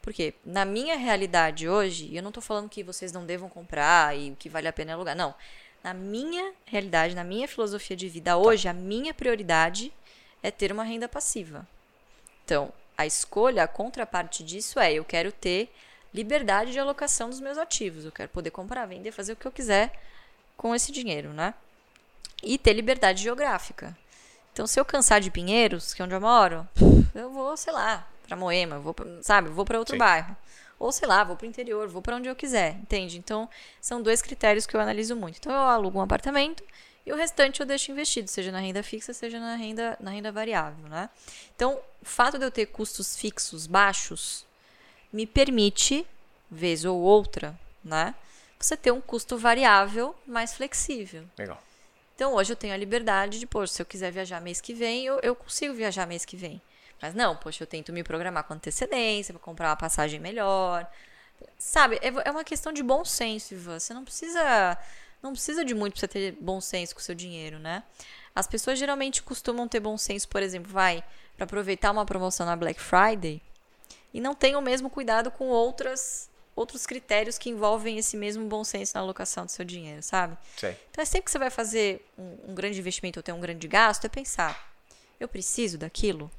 [SPEAKER 2] Porque na minha realidade hoje, e eu não estou falando que vocês não devam comprar e o que vale a pena é alugar. Não. Na minha realidade, na minha filosofia de vida hoje, tá. a minha prioridade é ter uma renda passiva. Então, a escolha, a contraparte disso é eu quero ter liberdade de alocação dos meus ativos. Eu quero poder comprar, vender, fazer o que eu quiser com esse dinheiro, né? E ter liberdade geográfica. Então, se eu cansar de Pinheiros, que é onde eu moro, eu vou, sei lá, para Moema, vou, sabe, vou para outro Sim. bairro. Ou sei lá, vou para o interior, vou para onde eu quiser, entende? Então, são dois critérios que eu analiso muito. Então, eu alugo um apartamento e o restante eu deixo investido, seja na renda fixa, seja na renda, na renda variável, né? Então, o fato de eu ter custos fixos baixos me permite, vez ou outra, né? Você ter um custo variável mais flexível.
[SPEAKER 1] Legal.
[SPEAKER 2] Então hoje eu tenho a liberdade de, poxa, se eu quiser viajar mês que vem, eu, eu consigo viajar mês que vem. Mas não, poxa, eu tento me programar com antecedência para comprar uma passagem melhor. Sabe, é, é uma questão de bom senso, Ivan. Você não precisa. Não precisa de muito para você ter bom senso com o seu dinheiro, né? As pessoas geralmente costumam ter bom senso, por exemplo, vai para aproveitar uma promoção na Black Friday e não tem o mesmo cuidado com outras outros critérios que envolvem esse mesmo bom senso na alocação do seu dinheiro, sabe?
[SPEAKER 1] Sei.
[SPEAKER 2] Então é sempre que você vai fazer um, um, grande investimento ou ter um grande gasto, é pensar: eu preciso daquilo?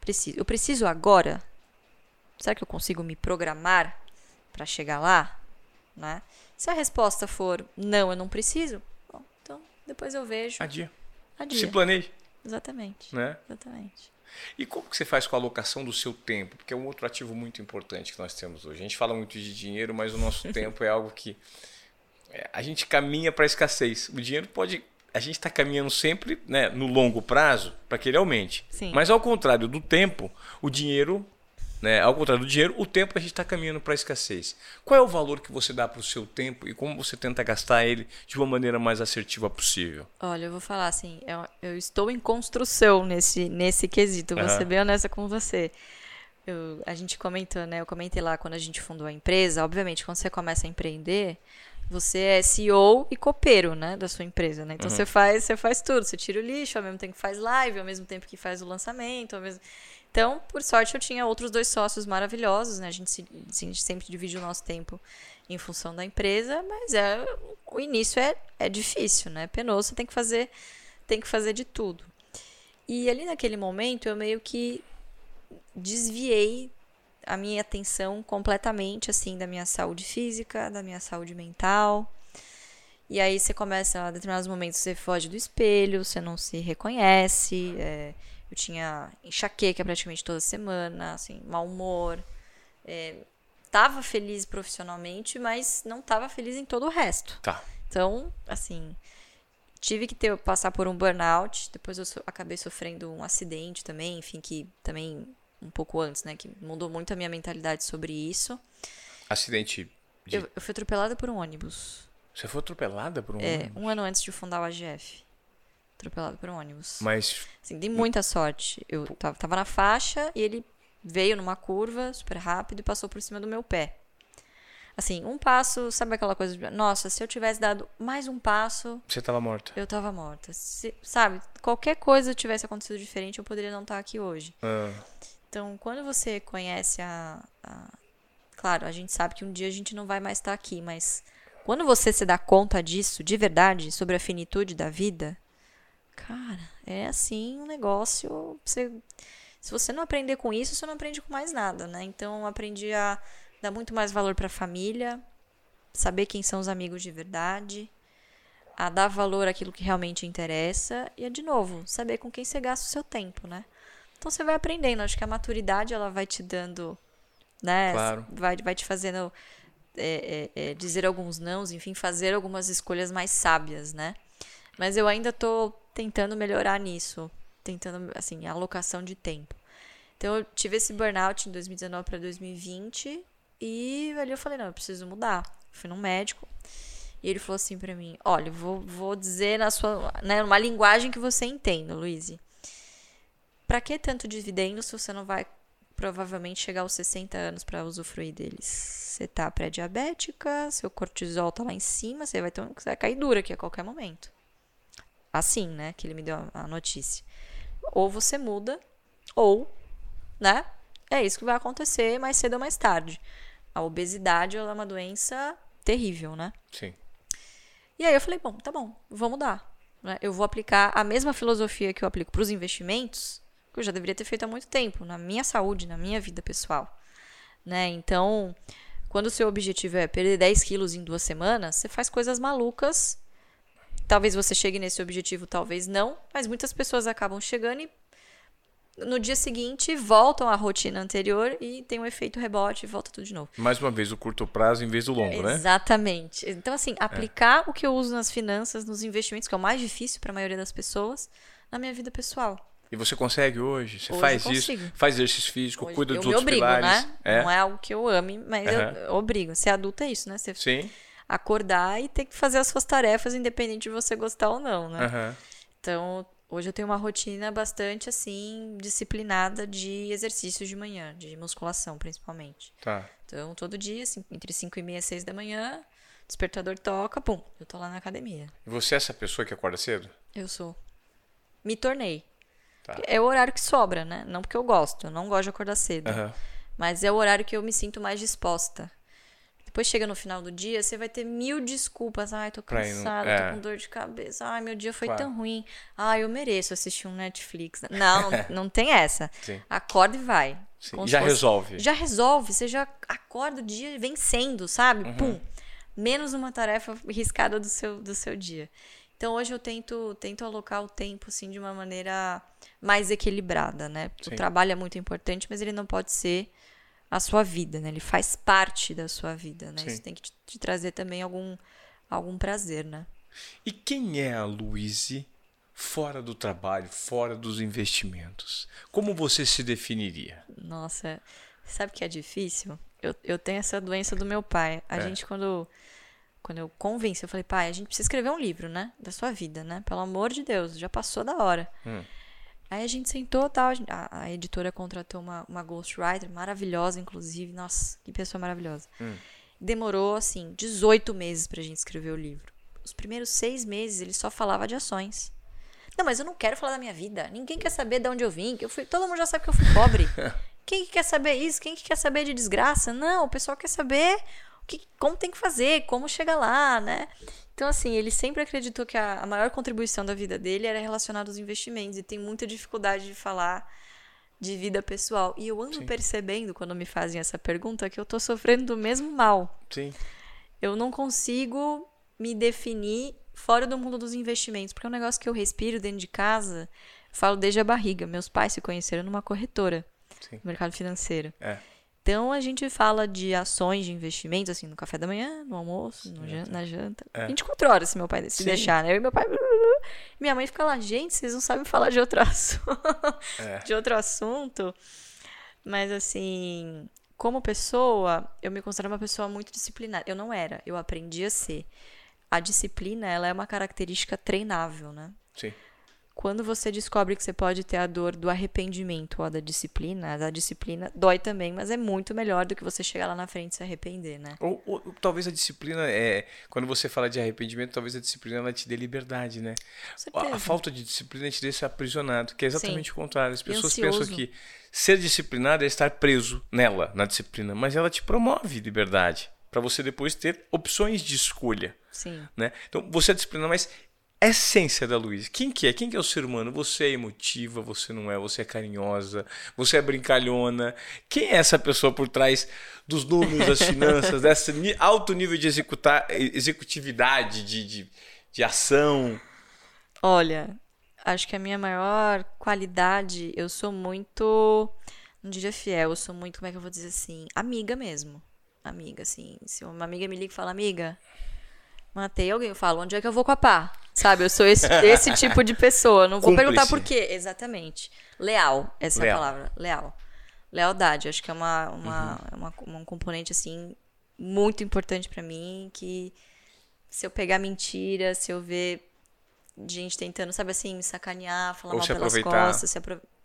[SPEAKER 2] Preciso. Eu preciso agora? Será que eu consigo me programar para chegar lá? Né? Se a resposta for não, eu não preciso, bom, então depois eu vejo.
[SPEAKER 1] Adia.
[SPEAKER 2] Adia.
[SPEAKER 1] Se planeje.
[SPEAKER 2] Exatamente.
[SPEAKER 1] Né?
[SPEAKER 2] Exatamente.
[SPEAKER 1] E como que você faz com a alocação do seu tempo? Porque é um outro ativo muito importante que nós temos hoje. A gente fala muito de dinheiro, mas o nosso [laughs] tempo é algo que é, a gente caminha para a escassez. O dinheiro pode a gente está caminhando sempre né, no longo prazo para que ele aumente.
[SPEAKER 2] Sim.
[SPEAKER 1] Mas ao contrário do tempo, o dinheiro né? Ao contrário do dinheiro, o tempo a gente está caminhando para a escassez. Qual é o valor que você dá para o seu tempo e como você tenta gastar ele de uma maneira mais assertiva possível?
[SPEAKER 2] Olha, eu vou falar assim, eu, eu estou em construção nesse, nesse quesito, vou uhum. ser bem honesta com você. Eu, a gente comentou, né? Eu comentei lá quando a gente fundou a empresa. Obviamente, quando você começa a empreender, você é CEO e copeiro, né, da sua empresa, né? Então uhum. você faz, você faz tudo, você tira o lixo, ao mesmo tempo que faz live, ao mesmo tempo que faz o lançamento, ao mesmo então, por sorte, eu tinha outros dois sócios maravilhosos, né? A gente, se, a gente sempre divide o nosso tempo em função da empresa, mas é o início é, é difícil, né? É penoso, você tem que fazer, tem que fazer de tudo. E ali naquele momento eu meio que desviei a minha atenção completamente assim da minha saúde física, da minha saúde mental. E aí você começa, a determinados momentos, você foge do espelho, você não se reconhece. É, eu tinha enxaqueca praticamente toda semana, assim, mau humor. É, tava feliz profissionalmente, mas não tava feliz em todo o resto.
[SPEAKER 1] Tá.
[SPEAKER 2] Então, assim, tive que ter, passar por um burnout. Depois eu so, acabei sofrendo um acidente também, enfim, que também um pouco antes, né? Que mudou muito a minha mentalidade sobre isso.
[SPEAKER 1] Acidente. De...
[SPEAKER 2] Eu, eu fui atropelada por um ônibus.
[SPEAKER 1] Você foi atropelada por um
[SPEAKER 2] É,
[SPEAKER 1] ônibus?
[SPEAKER 2] um ano antes de fundar o AGF. Atropelada por um ônibus.
[SPEAKER 1] Mas
[SPEAKER 2] Assim, dei muita sorte. Eu tava, tava na faixa e ele veio numa curva super rápido e passou por cima do meu pé. Assim, um passo, sabe aquela coisa de, nossa, se eu tivesse dado mais um passo,
[SPEAKER 1] você tava morta.
[SPEAKER 2] eu tava morta. Se- sabe, qualquer coisa tivesse acontecido diferente, eu poderia não estar aqui hoje.
[SPEAKER 1] Ah,
[SPEAKER 2] Então, quando você conhece a, a- Claro, a gente sabe que um dia a gente não vai mais estar aqui, mas quando você se dá conta disso, de verdade, sobre a finitude da vida, cara, é assim um negócio. Você, se você não aprender com isso, você não aprende com mais nada, né? Então, aprendi a dar muito mais valor para a família, saber quem são os amigos de verdade, a dar valor àquilo que realmente interessa e, de novo, saber com quem você gasta o seu tempo, né? Então você vai aprendendo. Acho que a maturidade ela vai te dando, né?
[SPEAKER 1] Claro.
[SPEAKER 2] Vai, vai te fazendo é, é, é, dizer alguns nãos, enfim, fazer algumas escolhas mais sábias, né? Mas eu ainda tô tentando melhorar nisso, tentando assim a alocação de tempo. Então eu tive esse burnout em 2019 para 2020 e ali eu falei não, eu preciso mudar. Fui num médico e ele falou assim pra mim: olha, vou, vou dizer na sua, né, numa linguagem que você entenda, Luiz. Pra que tanto dividendo se você não vai provavelmente chegar aos 60 anos para usufruir deles? Você tá pré-diabética, seu cortisol tá lá em cima, você vai, ter, você vai cair dura aqui a qualquer momento. Assim, né, que ele me deu a notícia. Ou você muda, ou, né, é isso que vai acontecer mais cedo ou mais tarde. A obesidade é uma doença terrível, né?
[SPEAKER 1] sim.
[SPEAKER 2] E aí eu falei, bom, tá bom, vou mudar. né? Eu vou aplicar a mesma filosofia que eu aplico para os investimentos, que eu já deveria ter feito há muito tempo, na minha saúde, na minha vida pessoal. Né? Então, quando o seu objetivo é perder 10 quilos em duas semanas, você faz coisas malucas. Talvez você chegue nesse objetivo, talvez não, mas muitas pessoas acabam chegando e no dia seguinte voltam à rotina anterior e tem um efeito rebote e volta tudo de novo.
[SPEAKER 1] Mais uma vez, o curto prazo em vez do longo, né?
[SPEAKER 2] Exatamente. Então, assim, aplicar o que eu uso nas finanças, nos investimentos, que é o mais difícil para a maioria das pessoas, na minha vida pessoal.
[SPEAKER 1] E você consegue hoje? Você
[SPEAKER 2] Hoje
[SPEAKER 1] faz
[SPEAKER 2] eu
[SPEAKER 1] isso? Faz exercício físico,
[SPEAKER 2] Hoje
[SPEAKER 1] cuida dos outros
[SPEAKER 2] obrigo,
[SPEAKER 1] pilares.
[SPEAKER 2] né?
[SPEAKER 1] É?
[SPEAKER 2] Não é algo que eu ame, mas
[SPEAKER 1] Aham.
[SPEAKER 2] eu, obrigo. Ser adulto é isso, né? Você
[SPEAKER 1] Sim.
[SPEAKER 2] Acordar e ter que fazer as suas tarefas, independente de você gostar ou não, né?
[SPEAKER 1] Aham.
[SPEAKER 2] Então, hoje eu tenho uma rotina bastante, assim, disciplinada de exercícios de manhã, de musculação, principalmente.
[SPEAKER 1] Tá.
[SPEAKER 2] Então, todo dia, assim, entre 5 e meia e 6 da manhã, despertador toca, pum, eu tô lá na academia.
[SPEAKER 1] E você é essa pessoa que acorda cedo?
[SPEAKER 2] Eu sou. Me tornei.
[SPEAKER 1] Tá.
[SPEAKER 2] É o horário que sobra, né? Não porque eu gosto, eu não gosto de acordar cedo.
[SPEAKER 1] Aham.
[SPEAKER 2] Mas é o horário que eu me sinto mais disposta. Depois chega no final do dia, você vai ter mil desculpas. Ai, tô cansada,
[SPEAKER 1] é.
[SPEAKER 2] tô com dor de cabeça. Ai, meu dia foi
[SPEAKER 1] Claro.
[SPEAKER 2] tão ruim. Ai, eu mereço assistir um Netflix. Não, não, [laughs] não tem essa.
[SPEAKER 1] Sim.
[SPEAKER 2] Acorda e vai.
[SPEAKER 1] Já
[SPEAKER 2] fosse-
[SPEAKER 1] resolve.
[SPEAKER 2] Já resolve. Você já acorda o dia vencendo, sabe?
[SPEAKER 1] Uhum.
[SPEAKER 2] Pum. Menos uma tarefa riscada do seu, do seu dia. Então hoje eu tento, tento alocar o tempo assim de uma maneira mais equilibrada, né?
[SPEAKER 1] Sim.
[SPEAKER 2] O trabalho é muito importante, mas ele não pode ser a sua vida, né? Ele faz parte da sua vida, né?
[SPEAKER 1] Sim.
[SPEAKER 2] Isso tem que te, te trazer também algum, algum prazer, né?
[SPEAKER 1] E quem é a Luíse fora do trabalho, fora dos investimentos? Como você se definiria?
[SPEAKER 2] Nossa, sabe que é difícil? Eu, eu tenho essa doença do meu pai. A
[SPEAKER 1] É.
[SPEAKER 2] gente, quando, quando eu convenci, eu falei, pai, a gente precisa escrever um livro, né? Da sua vida, né? Pelo amor de Deus, já passou da hora.
[SPEAKER 1] Hum.
[SPEAKER 2] Aí a gente sentou tal, a, a- editora contratou uma, uma ghostwriter maravilhosa, inclusive. Nossa, que pessoa maravilhosa.
[SPEAKER 1] Hum.
[SPEAKER 2] Demorou, assim, 18 meses pra gente escrever o livro. Os primeiros seis meses ele só falava de ações. Não, mas eu não quero falar da minha vida. Ninguém quer saber de onde eu vim. Que eu fui, todo mundo já sabe que eu fui pobre. [laughs] Quem que quer saber isso? Quem que quer saber de desgraça? Não, o pessoal quer saber o que, como tem que fazer, como chegar lá, né? Então, assim, ele sempre acreditou que a, a maior contribuição da vida dele era relacionada aos investimentos e tem muita dificuldade de falar de vida pessoal. E eu ando
[SPEAKER 1] Sim.
[SPEAKER 2] percebendo, quando me fazem essa pergunta, que eu tô sofrendo do mesmo mal
[SPEAKER 1] Sim.
[SPEAKER 2] eu não consigo me definir fora do mundo dos investimentos, porque é um negócio que eu respiro dentro de casa, falo desde a barriga. Meus pais se conheceram numa corretora,
[SPEAKER 1] Sim.
[SPEAKER 2] no mercado financeiro.
[SPEAKER 1] É.
[SPEAKER 2] Então a gente fala de ações de investimentos, assim, no café da manhã, no almoço, no jan- na janta.
[SPEAKER 1] É.
[SPEAKER 2] 24 horas, se meu pai se
[SPEAKER 1] Sim.
[SPEAKER 2] deixar, né? Eu e meu pai. [laughs] Minha mãe fica lá, gente, vocês não sabem falar de outro assunto.
[SPEAKER 1] É. [laughs]
[SPEAKER 2] de outro assunto. Mas assim, como pessoa, eu me considero uma pessoa muito disciplinada. Eu não era, eu aprendi a ser. A disciplina, ela é uma característica treinável, né?
[SPEAKER 1] Sim.
[SPEAKER 2] Quando você descobre que você pode ter a dor do arrependimento ou da disciplina, a disciplina dói também, mas é muito melhor do que você chegar lá na frente e se arrepender, né?
[SPEAKER 1] Ou, ou, talvez a disciplina é. Quando você fala de arrependimento, talvez a disciplina ela te dê liberdade, né? A, a, falta de disciplina te deixa aprisionado, que é exatamente Sim. o contrário. As pessoas pensam que ser disciplinado é estar preso nela, na disciplina, mas ela te promove liberdade para você depois ter opções de escolha.
[SPEAKER 2] Sim.
[SPEAKER 1] Né? Então, você é disciplinado, mas essência da Luísa. Quem que é? Quem que é o ser humano? Você é emotiva, você não é, você é carinhosa, você é brincalhona. Quem é essa pessoa por trás dos números, das [laughs] finanças, desse alto nível de executar, executividade, de, de, de ação?
[SPEAKER 2] Olha, acho que a minha maior qualidade, eu sou muito, não diria fiel, eu sou muito, como é que eu vou dizer assim, amiga mesmo. Amiga, assim. Se uma amiga me liga e fala, amiga, matei alguém, eu falo, onde é que eu vou com a pá? Sabe, eu sou esse, esse tipo de pessoa. Não vou Cúmplice. perguntar por quê, exatamente. Leal, essa Leal. é a palavra, leal. Lealdade, acho que é uma, uma, uhum. É uma, um componente, assim, muito importante para mim, que se eu pegar mentira, se eu ver gente tentando, sabe assim, me sacanear, falar Ou mal pelas aproveitar. costas, se aproveitar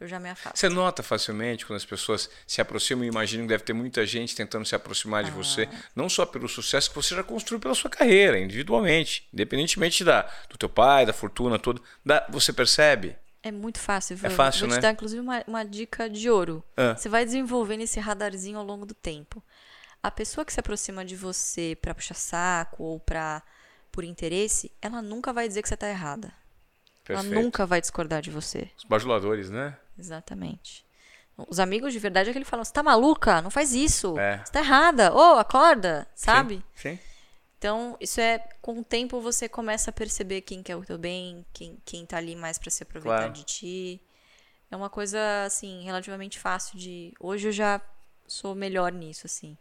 [SPEAKER 2] eu já me afasto.
[SPEAKER 1] Você nota facilmente quando as pessoas se aproximam e imagino que deve ter muita gente tentando se aproximar de ah. você, não só pelo sucesso que você já construiu pela sua carreira, individualmente, independentemente da, do teu pai, da fortuna toda, da, você percebe?
[SPEAKER 2] É muito fácil.
[SPEAKER 1] Vou, é fácil,
[SPEAKER 2] vou
[SPEAKER 1] né?
[SPEAKER 2] te dar, inclusive, uma, uma dica de ouro. Ah. Você vai desenvolvendo esse radarzinho ao longo do tempo. A pessoa que se aproxima de você para puxar saco ou para por interesse, ela nunca vai dizer que você está errada. Perfeito. Ela nunca vai discordar de você.
[SPEAKER 1] Os bajuladores, né?
[SPEAKER 2] Exatamente. Os amigos de verdade é que ele fala: você tá maluca? Não faz isso. É. Você tá errada. Ô, oh, acorda, sabe?
[SPEAKER 1] Sim, sim.
[SPEAKER 2] Então, isso é, com o tempo você começa a perceber quem quer o teu bem, quem, quem tá ali mais para se aproveitar claro. de ti. É uma coisa, assim, relativamente fácil de. Hoje eu já sou melhor nisso, assim.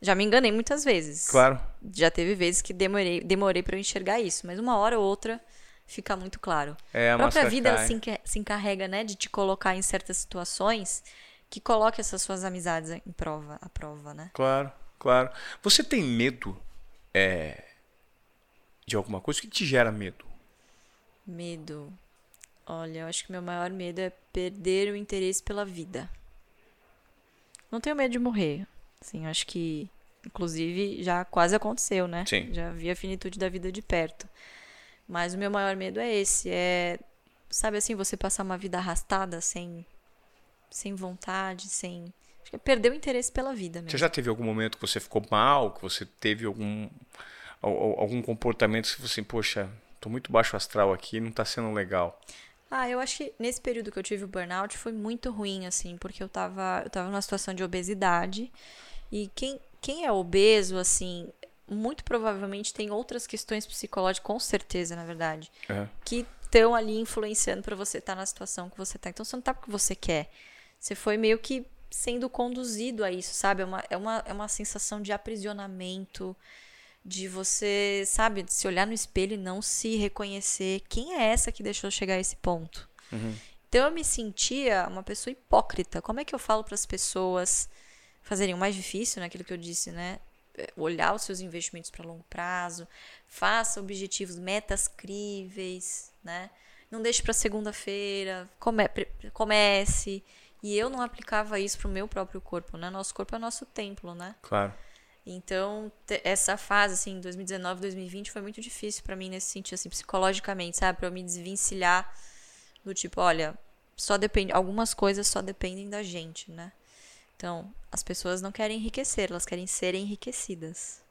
[SPEAKER 2] Já me enganei muitas vezes.
[SPEAKER 1] Claro.
[SPEAKER 2] Já teve vezes que demorei, demorei para eu enxergar isso, mas uma hora ou outra fica muito claro.
[SPEAKER 1] É,
[SPEAKER 2] a, a própria vida se, se encarrega, né, de te colocar em certas situações que coloque essas suas amizades em prova, à prova, né?
[SPEAKER 1] Claro, claro. Você tem medo é, de alguma coisa? O que te gera medo?
[SPEAKER 2] Medo. Olha, eu acho que meu maior medo é perder o interesse pela vida. Não tenho medo de morrer. Assim, acho que, inclusive, já quase aconteceu, né?
[SPEAKER 1] Sim.
[SPEAKER 2] Já vi a finitude da vida de perto. Mas o meu maior medo é esse, é sabe assim, você passar uma vida arrastada sem sem vontade, sem acho que é perder o interesse pela vida mesmo.
[SPEAKER 1] Você já teve algum momento que você ficou mal, que você teve algum algum comportamento que você assim, poxa, tô muito baixo astral aqui, não tá sendo legal?
[SPEAKER 2] Ah, eu acho que nesse período que eu tive o burnout foi muito ruim, assim, porque eu tava, eu tava numa situação de obesidade. E quem, quem é obeso, assim, muito provavelmente tem outras questões psicológicas, com certeza, na verdade,
[SPEAKER 1] é.
[SPEAKER 2] que estão ali influenciando para você estar tá na situação que você está. Então você não está porque você quer. Você foi meio que sendo conduzido a isso, sabe? É uma, é uma, é uma sensação de aprisionamento, de você, sabe, de se olhar no espelho e não se reconhecer. Quem é essa que deixou chegar a esse ponto?
[SPEAKER 1] Uhum.
[SPEAKER 2] Então eu me sentia uma pessoa hipócrita. Como é que eu falo para as pessoas fazerem o mais difícil, né? Aquilo que eu disse, né? Olhar os seus investimentos para longo prazo, faça objetivos, metas críveis, né? Não deixe para segunda-feira, come, comece. E eu não aplicava isso para o meu próprio corpo, né? Nosso corpo é nosso templo, né?
[SPEAKER 1] Claro.
[SPEAKER 2] Então, essa fase, assim, 2019, 2020, foi muito difícil para mim nesse sentido, assim, psicologicamente, sabe? Para eu me desvencilhar do tipo, olha, só depende, algumas coisas só dependem da gente, né? Então, as pessoas não querem enriquecer, elas querem ser enriquecidas.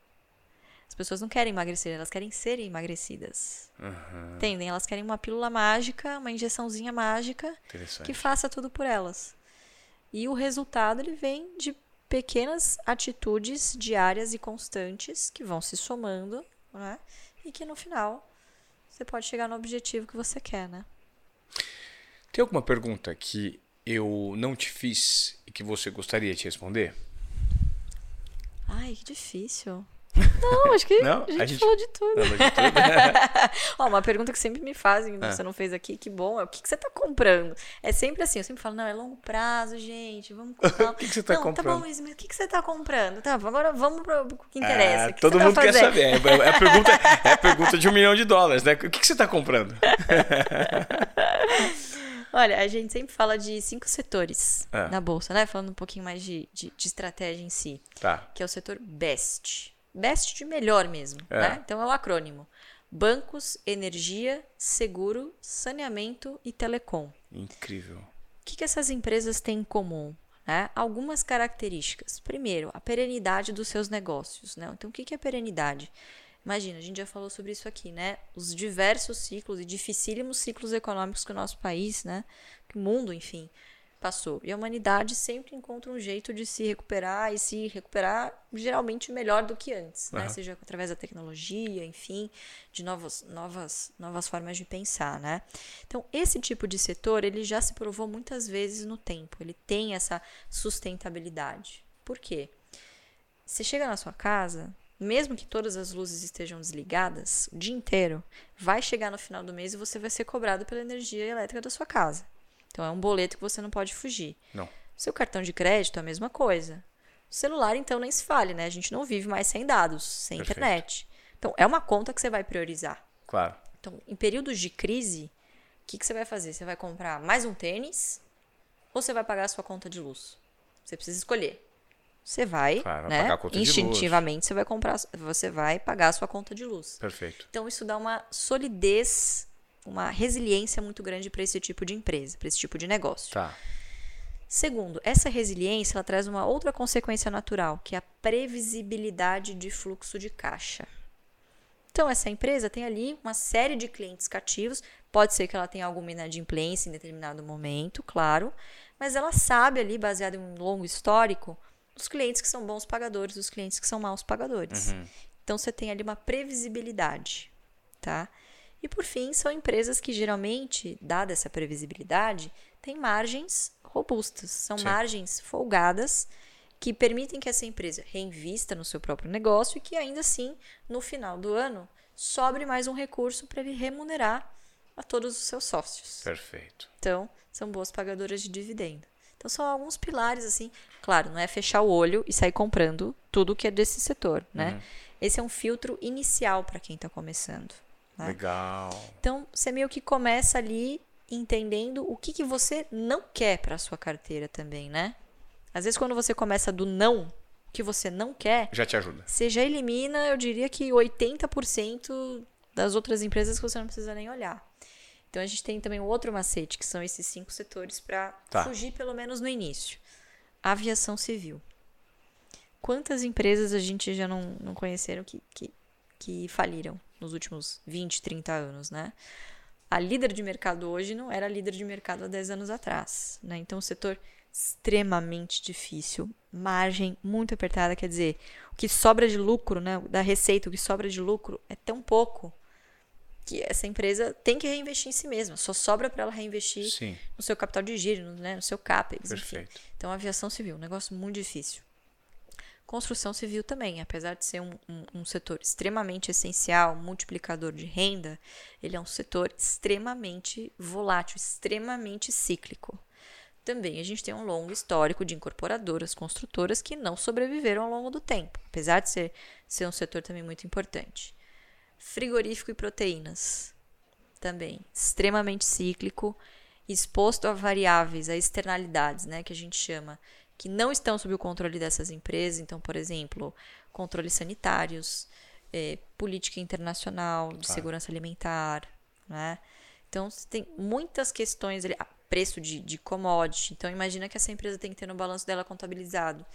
[SPEAKER 2] As pessoas não querem emagrecer, elas querem ser emagrecidas.
[SPEAKER 1] Uhum.
[SPEAKER 2] Entendem? Elas querem uma pílula mágica, uma injeçãozinha mágica que faça tudo por elas. E o resultado ele vem de pequenas atitudes diárias e constantes que vão se somando, né? E que no final você pode chegar no objetivo que você quer, né?
[SPEAKER 1] Tem alguma pergunta que eu não te fiz e que você gostaria de responder?
[SPEAKER 2] Ai, que difícil. [laughs] Não, acho que
[SPEAKER 1] Não?
[SPEAKER 2] a, gente
[SPEAKER 1] A gente-
[SPEAKER 2] falou de tudo.
[SPEAKER 1] Falou de tudo? [laughs]
[SPEAKER 2] Ó, uma pergunta que sempre me fazem,
[SPEAKER 1] Ah.
[SPEAKER 2] você não fez aqui, que bom, é o que, que você tá comprando? É sempre assim, eu sempre falo, não, é longo prazo, gente, vamos [laughs] comprar.
[SPEAKER 1] O que que você tá
[SPEAKER 2] não,
[SPEAKER 1] comprando?
[SPEAKER 2] tá bom, mas o que, que você tá comprando? Tá, agora vamos pro pro que interessa.
[SPEAKER 1] Ah,
[SPEAKER 2] o que
[SPEAKER 1] todo
[SPEAKER 2] você
[SPEAKER 1] mundo
[SPEAKER 2] tá
[SPEAKER 1] quer saber. É a, pergunta, é a pergunta de um milhão de dólares, né? O que, que você está comprando?
[SPEAKER 2] Olha, a gente sempre fala de cinco setores
[SPEAKER 1] É.
[SPEAKER 2] na bolsa, né? Falando um pouquinho mais de, de, de estratégia em si,
[SPEAKER 1] Tá.
[SPEAKER 2] que é o setor BEST. BEST de melhor mesmo,
[SPEAKER 1] É.
[SPEAKER 2] né? Então é o acrônimo. Bancos, energia, seguro, saneamento e telecom.
[SPEAKER 1] Incrível.
[SPEAKER 2] O que, que essas empresas têm em comum? né? Algumas características. Primeiro, a perenidade dos seus negócios. Né? Então, o que, que é perenidade? Imagina, a gente já falou sobre isso aqui, né? Os diversos ciclos e dificílimos ciclos econômicos que o nosso país, né? Que o mundo, enfim, passou. E a humanidade sempre encontra um jeito de se recuperar e se recuperar geralmente melhor do que antes, né?
[SPEAKER 1] Aham.
[SPEAKER 2] Seja através da tecnologia, enfim, de novas, novas, novas formas de pensar, né? Então, esse tipo de setor, ele já se provou muitas vezes no tempo. Ele tem essa sustentabilidade. Por quê? Você chega na sua casa, mesmo que todas as luzes estejam desligadas o dia inteiro, vai chegar no final do mês e você vai ser cobrado pela energia elétrica da sua casa. Então é um boleto que você não pode fugir.
[SPEAKER 1] Não.
[SPEAKER 2] Seu cartão de crédito é a mesma coisa. O celular, então, nem se fale, né? A gente não vive mais sem dados, sem
[SPEAKER 1] Perfeito.
[SPEAKER 2] internet. Então, é uma conta que você vai priorizar.
[SPEAKER 1] Claro.
[SPEAKER 2] Então, em períodos de crise, o que, que você vai fazer? Você vai comprar mais um tênis ou você vai pagar a sua conta de luz? Você precisa escolher. Você vai,
[SPEAKER 1] Claro,
[SPEAKER 2] né?
[SPEAKER 1] pagar a conta de luz.
[SPEAKER 2] instintivamente você vai comprar, você vai pagar a sua conta de luz.
[SPEAKER 1] Perfeito.
[SPEAKER 2] Então isso dá uma solidez, uma resiliência muito grande para esse tipo de empresa, para esse tipo de negócio.
[SPEAKER 1] Tá.
[SPEAKER 2] Segundo, essa resiliência ela traz uma outra consequência natural, que é a previsibilidade de fluxo de caixa. Então, essa empresa tem ali uma série de clientes cativos. Pode ser que ela tenha alguma inadimplência em determinado momento, claro, mas ela sabe ali, baseado em um longo histórico, os clientes que são bons pagadores, os clientes que são maus pagadores. Então, você tem ali uma previsibilidade, tá? E por fim, são empresas que geralmente, dada essa previsibilidade, têm margens robustas, são
[SPEAKER 1] Sim.
[SPEAKER 2] margens folgadas que permitem que essa empresa reinvista no seu próprio negócio e que ainda assim, no final do ano, sobre mais um recurso para ele remunerar a todos os seus sócios.
[SPEAKER 1] Perfeito.
[SPEAKER 2] Então, são boas pagadoras de dividendo. Então, são alguns pilares, assim. Claro, não é fechar o olho e sair comprando tudo que é desse setor, né? Esse é um filtro inicial para quem está começando. né?
[SPEAKER 1] Legal.
[SPEAKER 2] Então, você meio que começa ali entendendo o que, que você não quer para sua carteira também, né? Às vezes, quando você começa do não, o que você não quer,
[SPEAKER 1] Já te ajuda.
[SPEAKER 2] você já elimina, eu diria que 80% das outras empresas que você não precisa nem olhar. Então a gente tem também um outro macete, que são esses cinco setores para
[SPEAKER 1] Tá.
[SPEAKER 2] fugir pelo menos no início. Aviação civil. Quantas empresas a gente já não, não conheceram que, que, que faliram nos últimos 20, 30 anos, né? A líder de mercado hoje não era líder de mercado há 10 anos atrás, né? Então, o setor extremamente difícil, margem muito apertada, quer dizer, o que sobra de lucro, né, da receita, o que sobra de lucro é tão pouco que essa empresa tem que reinvestir em si mesma, só sobra para ela reinvestir
[SPEAKER 1] Sim.
[SPEAKER 2] no seu capital de giro, no, né, no seu CAPEX, enfim.
[SPEAKER 1] Perfeito.
[SPEAKER 2] Então, aviação civil, um negócio muito difícil. Construção civil também, apesar de ser um, um- um setor extremamente essencial, multiplicador de renda, ele é um setor extremamente volátil, extremamente cíclico. Também a gente tem um longo histórico de incorporadoras, construtoras que não sobreviveram ao longo do tempo, apesar de ser, ser um setor também muito importante. Frigorífico e proteínas, também extremamente cíclico, exposto a variáveis, a externalidades, né, que a gente chama, que não estão sob o controle dessas empresas. Então, por exemplo, controles sanitários, eh, política internacional de
[SPEAKER 1] Claro.
[SPEAKER 2] segurança alimentar, né? Então, tem muitas questões ali, preço de, de commodity. Então, imagina que essa empresa tem que ter no balanço dela contabilizado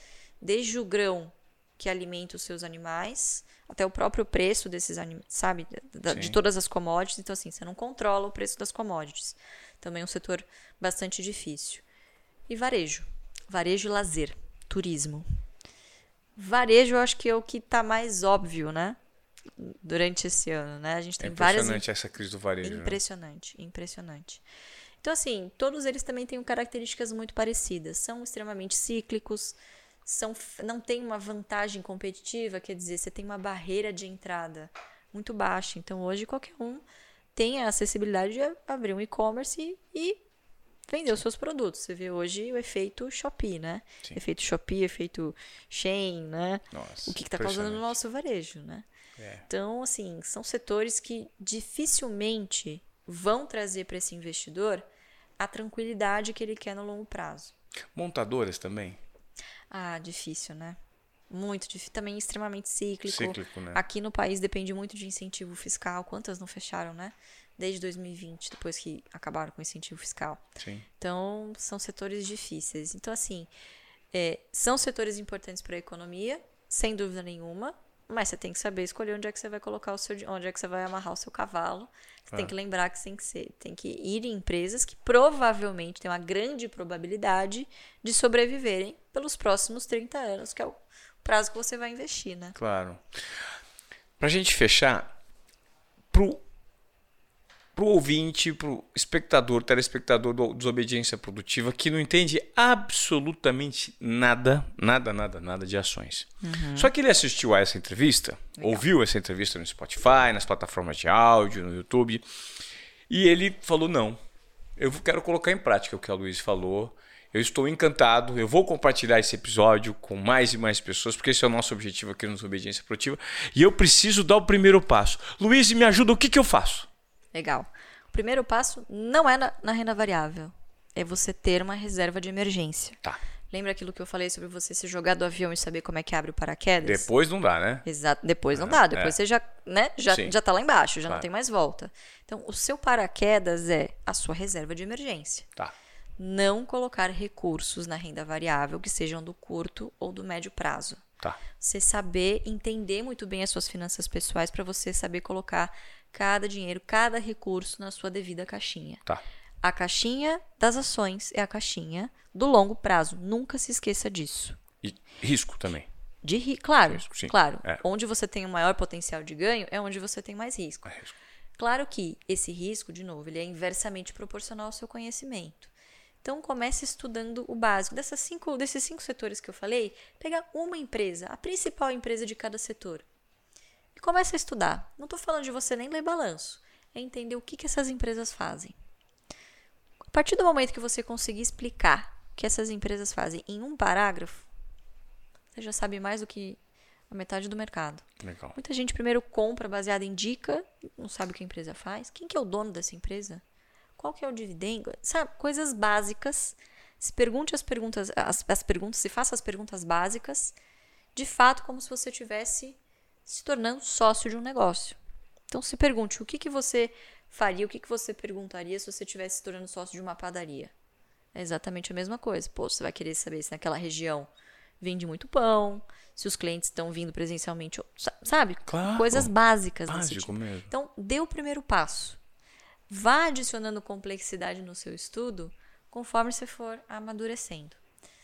[SPEAKER 2] desde o grão que alimenta os seus animais até o próprio preço desses animais, sabe? Da- de todas as commodities. Então, assim, você não controla o preço das commodities. Também é um setor bastante difícil. E varejo. Varejo e lazer. Turismo. Varejo, eu acho que é o que está mais óbvio, né? Durante esse ano, né? A gente
[SPEAKER 1] É
[SPEAKER 2] tem várias
[SPEAKER 1] impressionante essa crise do varejo. né?
[SPEAKER 2] Impressionante, impressionante. Então, assim, todos eles também têm características muito parecidas. São extremamente cíclicos, são, não tem uma vantagem competitiva, quer dizer, você tem uma barreira de entrada muito baixa. Então, hoje, qualquer um tem a acessibilidade de abrir um e-commerce e, e vender os seus produtos. Você vê hoje o efeito Shopee, né? Sim. Efeito Shopee, efeito Shein, né?
[SPEAKER 1] Nossa,
[SPEAKER 2] o que está causando no nosso varejo, né?
[SPEAKER 1] É.
[SPEAKER 2] Então, assim, são setores que dificilmente vão trazer para esse investidor a tranquilidade que ele quer no longo prazo.
[SPEAKER 1] Montadoras também?
[SPEAKER 2] Ah, difícil, né? Muito difícil. Também extremamente cíclico.
[SPEAKER 1] Cíclico, né?
[SPEAKER 2] Aqui no país depende muito de incentivo fiscal. Quantas não fecharam, né? Desde 2020, depois que acabaram com o incentivo fiscal.
[SPEAKER 1] Sim.
[SPEAKER 2] Então, são setores difíceis. Então, assim, é, são setores importantes para a economia, sem dúvida nenhuma. Mas você tem que saber escolher onde é que você vai colocar o seu, onde é que você vai amarrar o seu cavalo. Você tem que lembrar que tem que ser, tem que ir em empresas que provavelmente têm uma grande probabilidade de sobreviverem pelos próximos 30 anos, que é o prazo que você vai investir, né?
[SPEAKER 1] Claro. Pra gente fechar, pro para o ouvinte, para o espectador, telespectador do Desobediência Produtiva, que não entende absolutamente nada, nada, nada, nada de ações. Uhum. Só que ele assistiu a essa entrevista, Legal. ouviu essa entrevista no Spotify, nas plataformas de áudio, no YouTube, e ele falou: não, eu quero colocar em prática o que a Luiz falou. Eu estou encantado, eu vou compartilhar esse episódio com mais e mais pessoas, porque esse é o nosso objetivo aqui no Desobediência Produtiva. E eu preciso dar o primeiro passo. Luiz, me ajuda, o que, que eu faço?
[SPEAKER 2] Legal. O primeiro passo não é na, na renda variável. É você ter uma reserva de emergência.
[SPEAKER 1] Tá.
[SPEAKER 2] Lembra aquilo que eu falei sobre você se jogar do avião e saber como é que abre o paraquedas?
[SPEAKER 1] Depois não dá, né?
[SPEAKER 2] Exato. Depois não é, dá. Depois é. você já, né, já, já tá lá embaixo, já claro. não tem mais volta. Então, o seu paraquedas é a sua reserva de emergência.
[SPEAKER 1] Tá.
[SPEAKER 2] Não colocar recursos na renda variável que sejam do curto ou do médio prazo.
[SPEAKER 1] Tá.
[SPEAKER 2] Você saber entender muito bem as suas finanças pessoais para você saber colocar cada dinheiro, cada recurso na sua devida caixinha.
[SPEAKER 1] Tá.
[SPEAKER 2] A caixinha das ações é a caixinha do longo prazo. Nunca se esqueça disso.
[SPEAKER 1] E risco também.
[SPEAKER 2] De ri claro, risco, claro. É. Onde você tem o maior potencial de ganho é onde você tem mais risco.
[SPEAKER 1] É risco.
[SPEAKER 2] Claro que esse risco, de novo, ele é inversamente proporcional ao seu conhecimento. Então comece estudando o básico. Dessas cinco, desses cinco setores que eu falei, pega uma empresa, a principal empresa de cada setor e começa a estudar. Não estou falando de você nem ler balanço, é entender o que, que essas empresas fazem. A partir do momento que você conseguir explicar o que essas empresas fazem em um parágrafo, você já sabe mais do que a metade do mercado.
[SPEAKER 1] Legal.
[SPEAKER 2] Muita gente primeiro compra baseada em dica, não sabe o que a empresa faz. Quem que é o dono dessa empresa? Qual que é o dividendo? Sabe, coisas básicas. Se pergunte as perguntas, as, as perguntas, se faça as perguntas básicas, de fato, como se você tivesse se tornando sócio de um negócio. Então se pergunte o que, que você faria, o que, que você perguntaria se você estivesse se tornando sócio de uma padaria. É exatamente a mesma coisa. Pô, você vai querer saber se naquela região vende muito pão, se os clientes estão vindo presencialmente, sabe?
[SPEAKER 1] Claro.
[SPEAKER 2] Coisas básicas.
[SPEAKER 1] Básico tipo. mesmo.
[SPEAKER 2] Então, dê o primeiro passo. Vá adicionando complexidade no seu estudo conforme você for amadurecendo.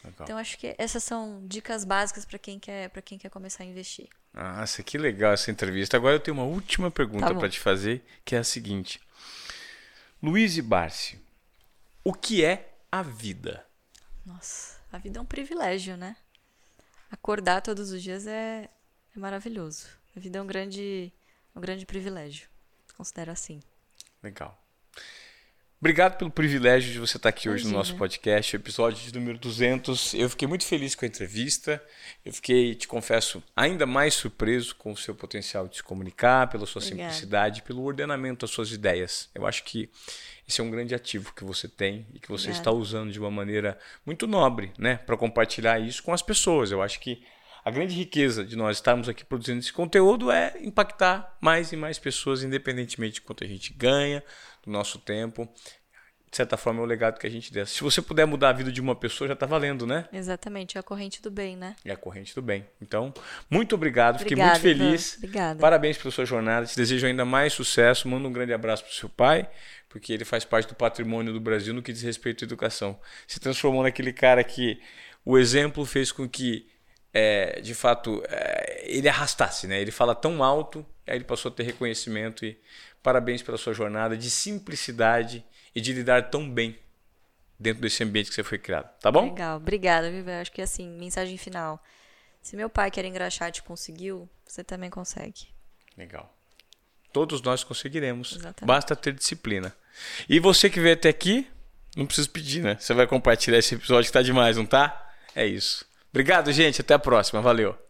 [SPEAKER 2] Legal. Então, acho que essas são dicas básicas para quem, quer, quem quer começar a investir.
[SPEAKER 1] Nossa, que legal essa entrevista. Agora eu tenho uma última pergunta tá para te fazer, que é a seguinte. Luiz e Barsi, o que é a vida?
[SPEAKER 2] Nossa, a vida é um privilégio, né? Acordar todos os dias é, é maravilhoso. A vida é um grande, um grande privilégio. Considero assim.
[SPEAKER 1] Legal. Obrigado pelo privilégio de você estar aqui Imagina. hoje no nosso podcast, episódio de número 200. Eu fiquei muito feliz com a entrevista. Eu fiquei, te confesso, ainda mais surpreso com o seu potencial de se comunicar, pela sua Obrigada. simplicidade, pelo ordenamento das suas ideias. Eu acho que esse é um grande ativo que você tem e que você Obrigada. está usando de uma maneira muito nobre, né, para compartilhar isso com as pessoas. Eu acho que a grande riqueza de nós estarmos aqui produzindo esse conteúdo é impactar mais e mais pessoas, independentemente de quanto a gente ganha, do nosso tempo. De certa forma, é o legado que a gente deixa. Se você puder mudar a vida de uma pessoa, já está valendo, né?
[SPEAKER 2] Exatamente, é a corrente do bem, né?
[SPEAKER 1] É a corrente do bem. Então, muito obrigado, fiquei muito feliz.
[SPEAKER 2] Obrigada.
[SPEAKER 1] Parabéns pela sua jornada, te desejo ainda mais sucesso. Manda um grande abraço para o seu pai, porque ele faz parte do patrimônio do Brasil no que diz respeito à educação. Se transformou naquele cara que o exemplo fez com que, é, de fato, é, ele arrastasse, né? Ele fala tão alto, aí ele passou a ter reconhecimento e Parabéns pela sua jornada de simplicidade e de lidar tão bem dentro desse ambiente que você foi criado, tá bom?
[SPEAKER 2] Legal, obrigada, Vivi. Acho que assim, mensagem final. Se meu pai que era engraxate conseguiu, você também consegue.
[SPEAKER 1] Legal. Todos nós conseguiremos.
[SPEAKER 2] Exatamente.
[SPEAKER 1] Basta ter disciplina. E você que veio até aqui, não precisa pedir, né? Você vai compartilhar esse episódio que tá demais, não tá? É isso. Obrigado, gente. Até a próxima. Valeu.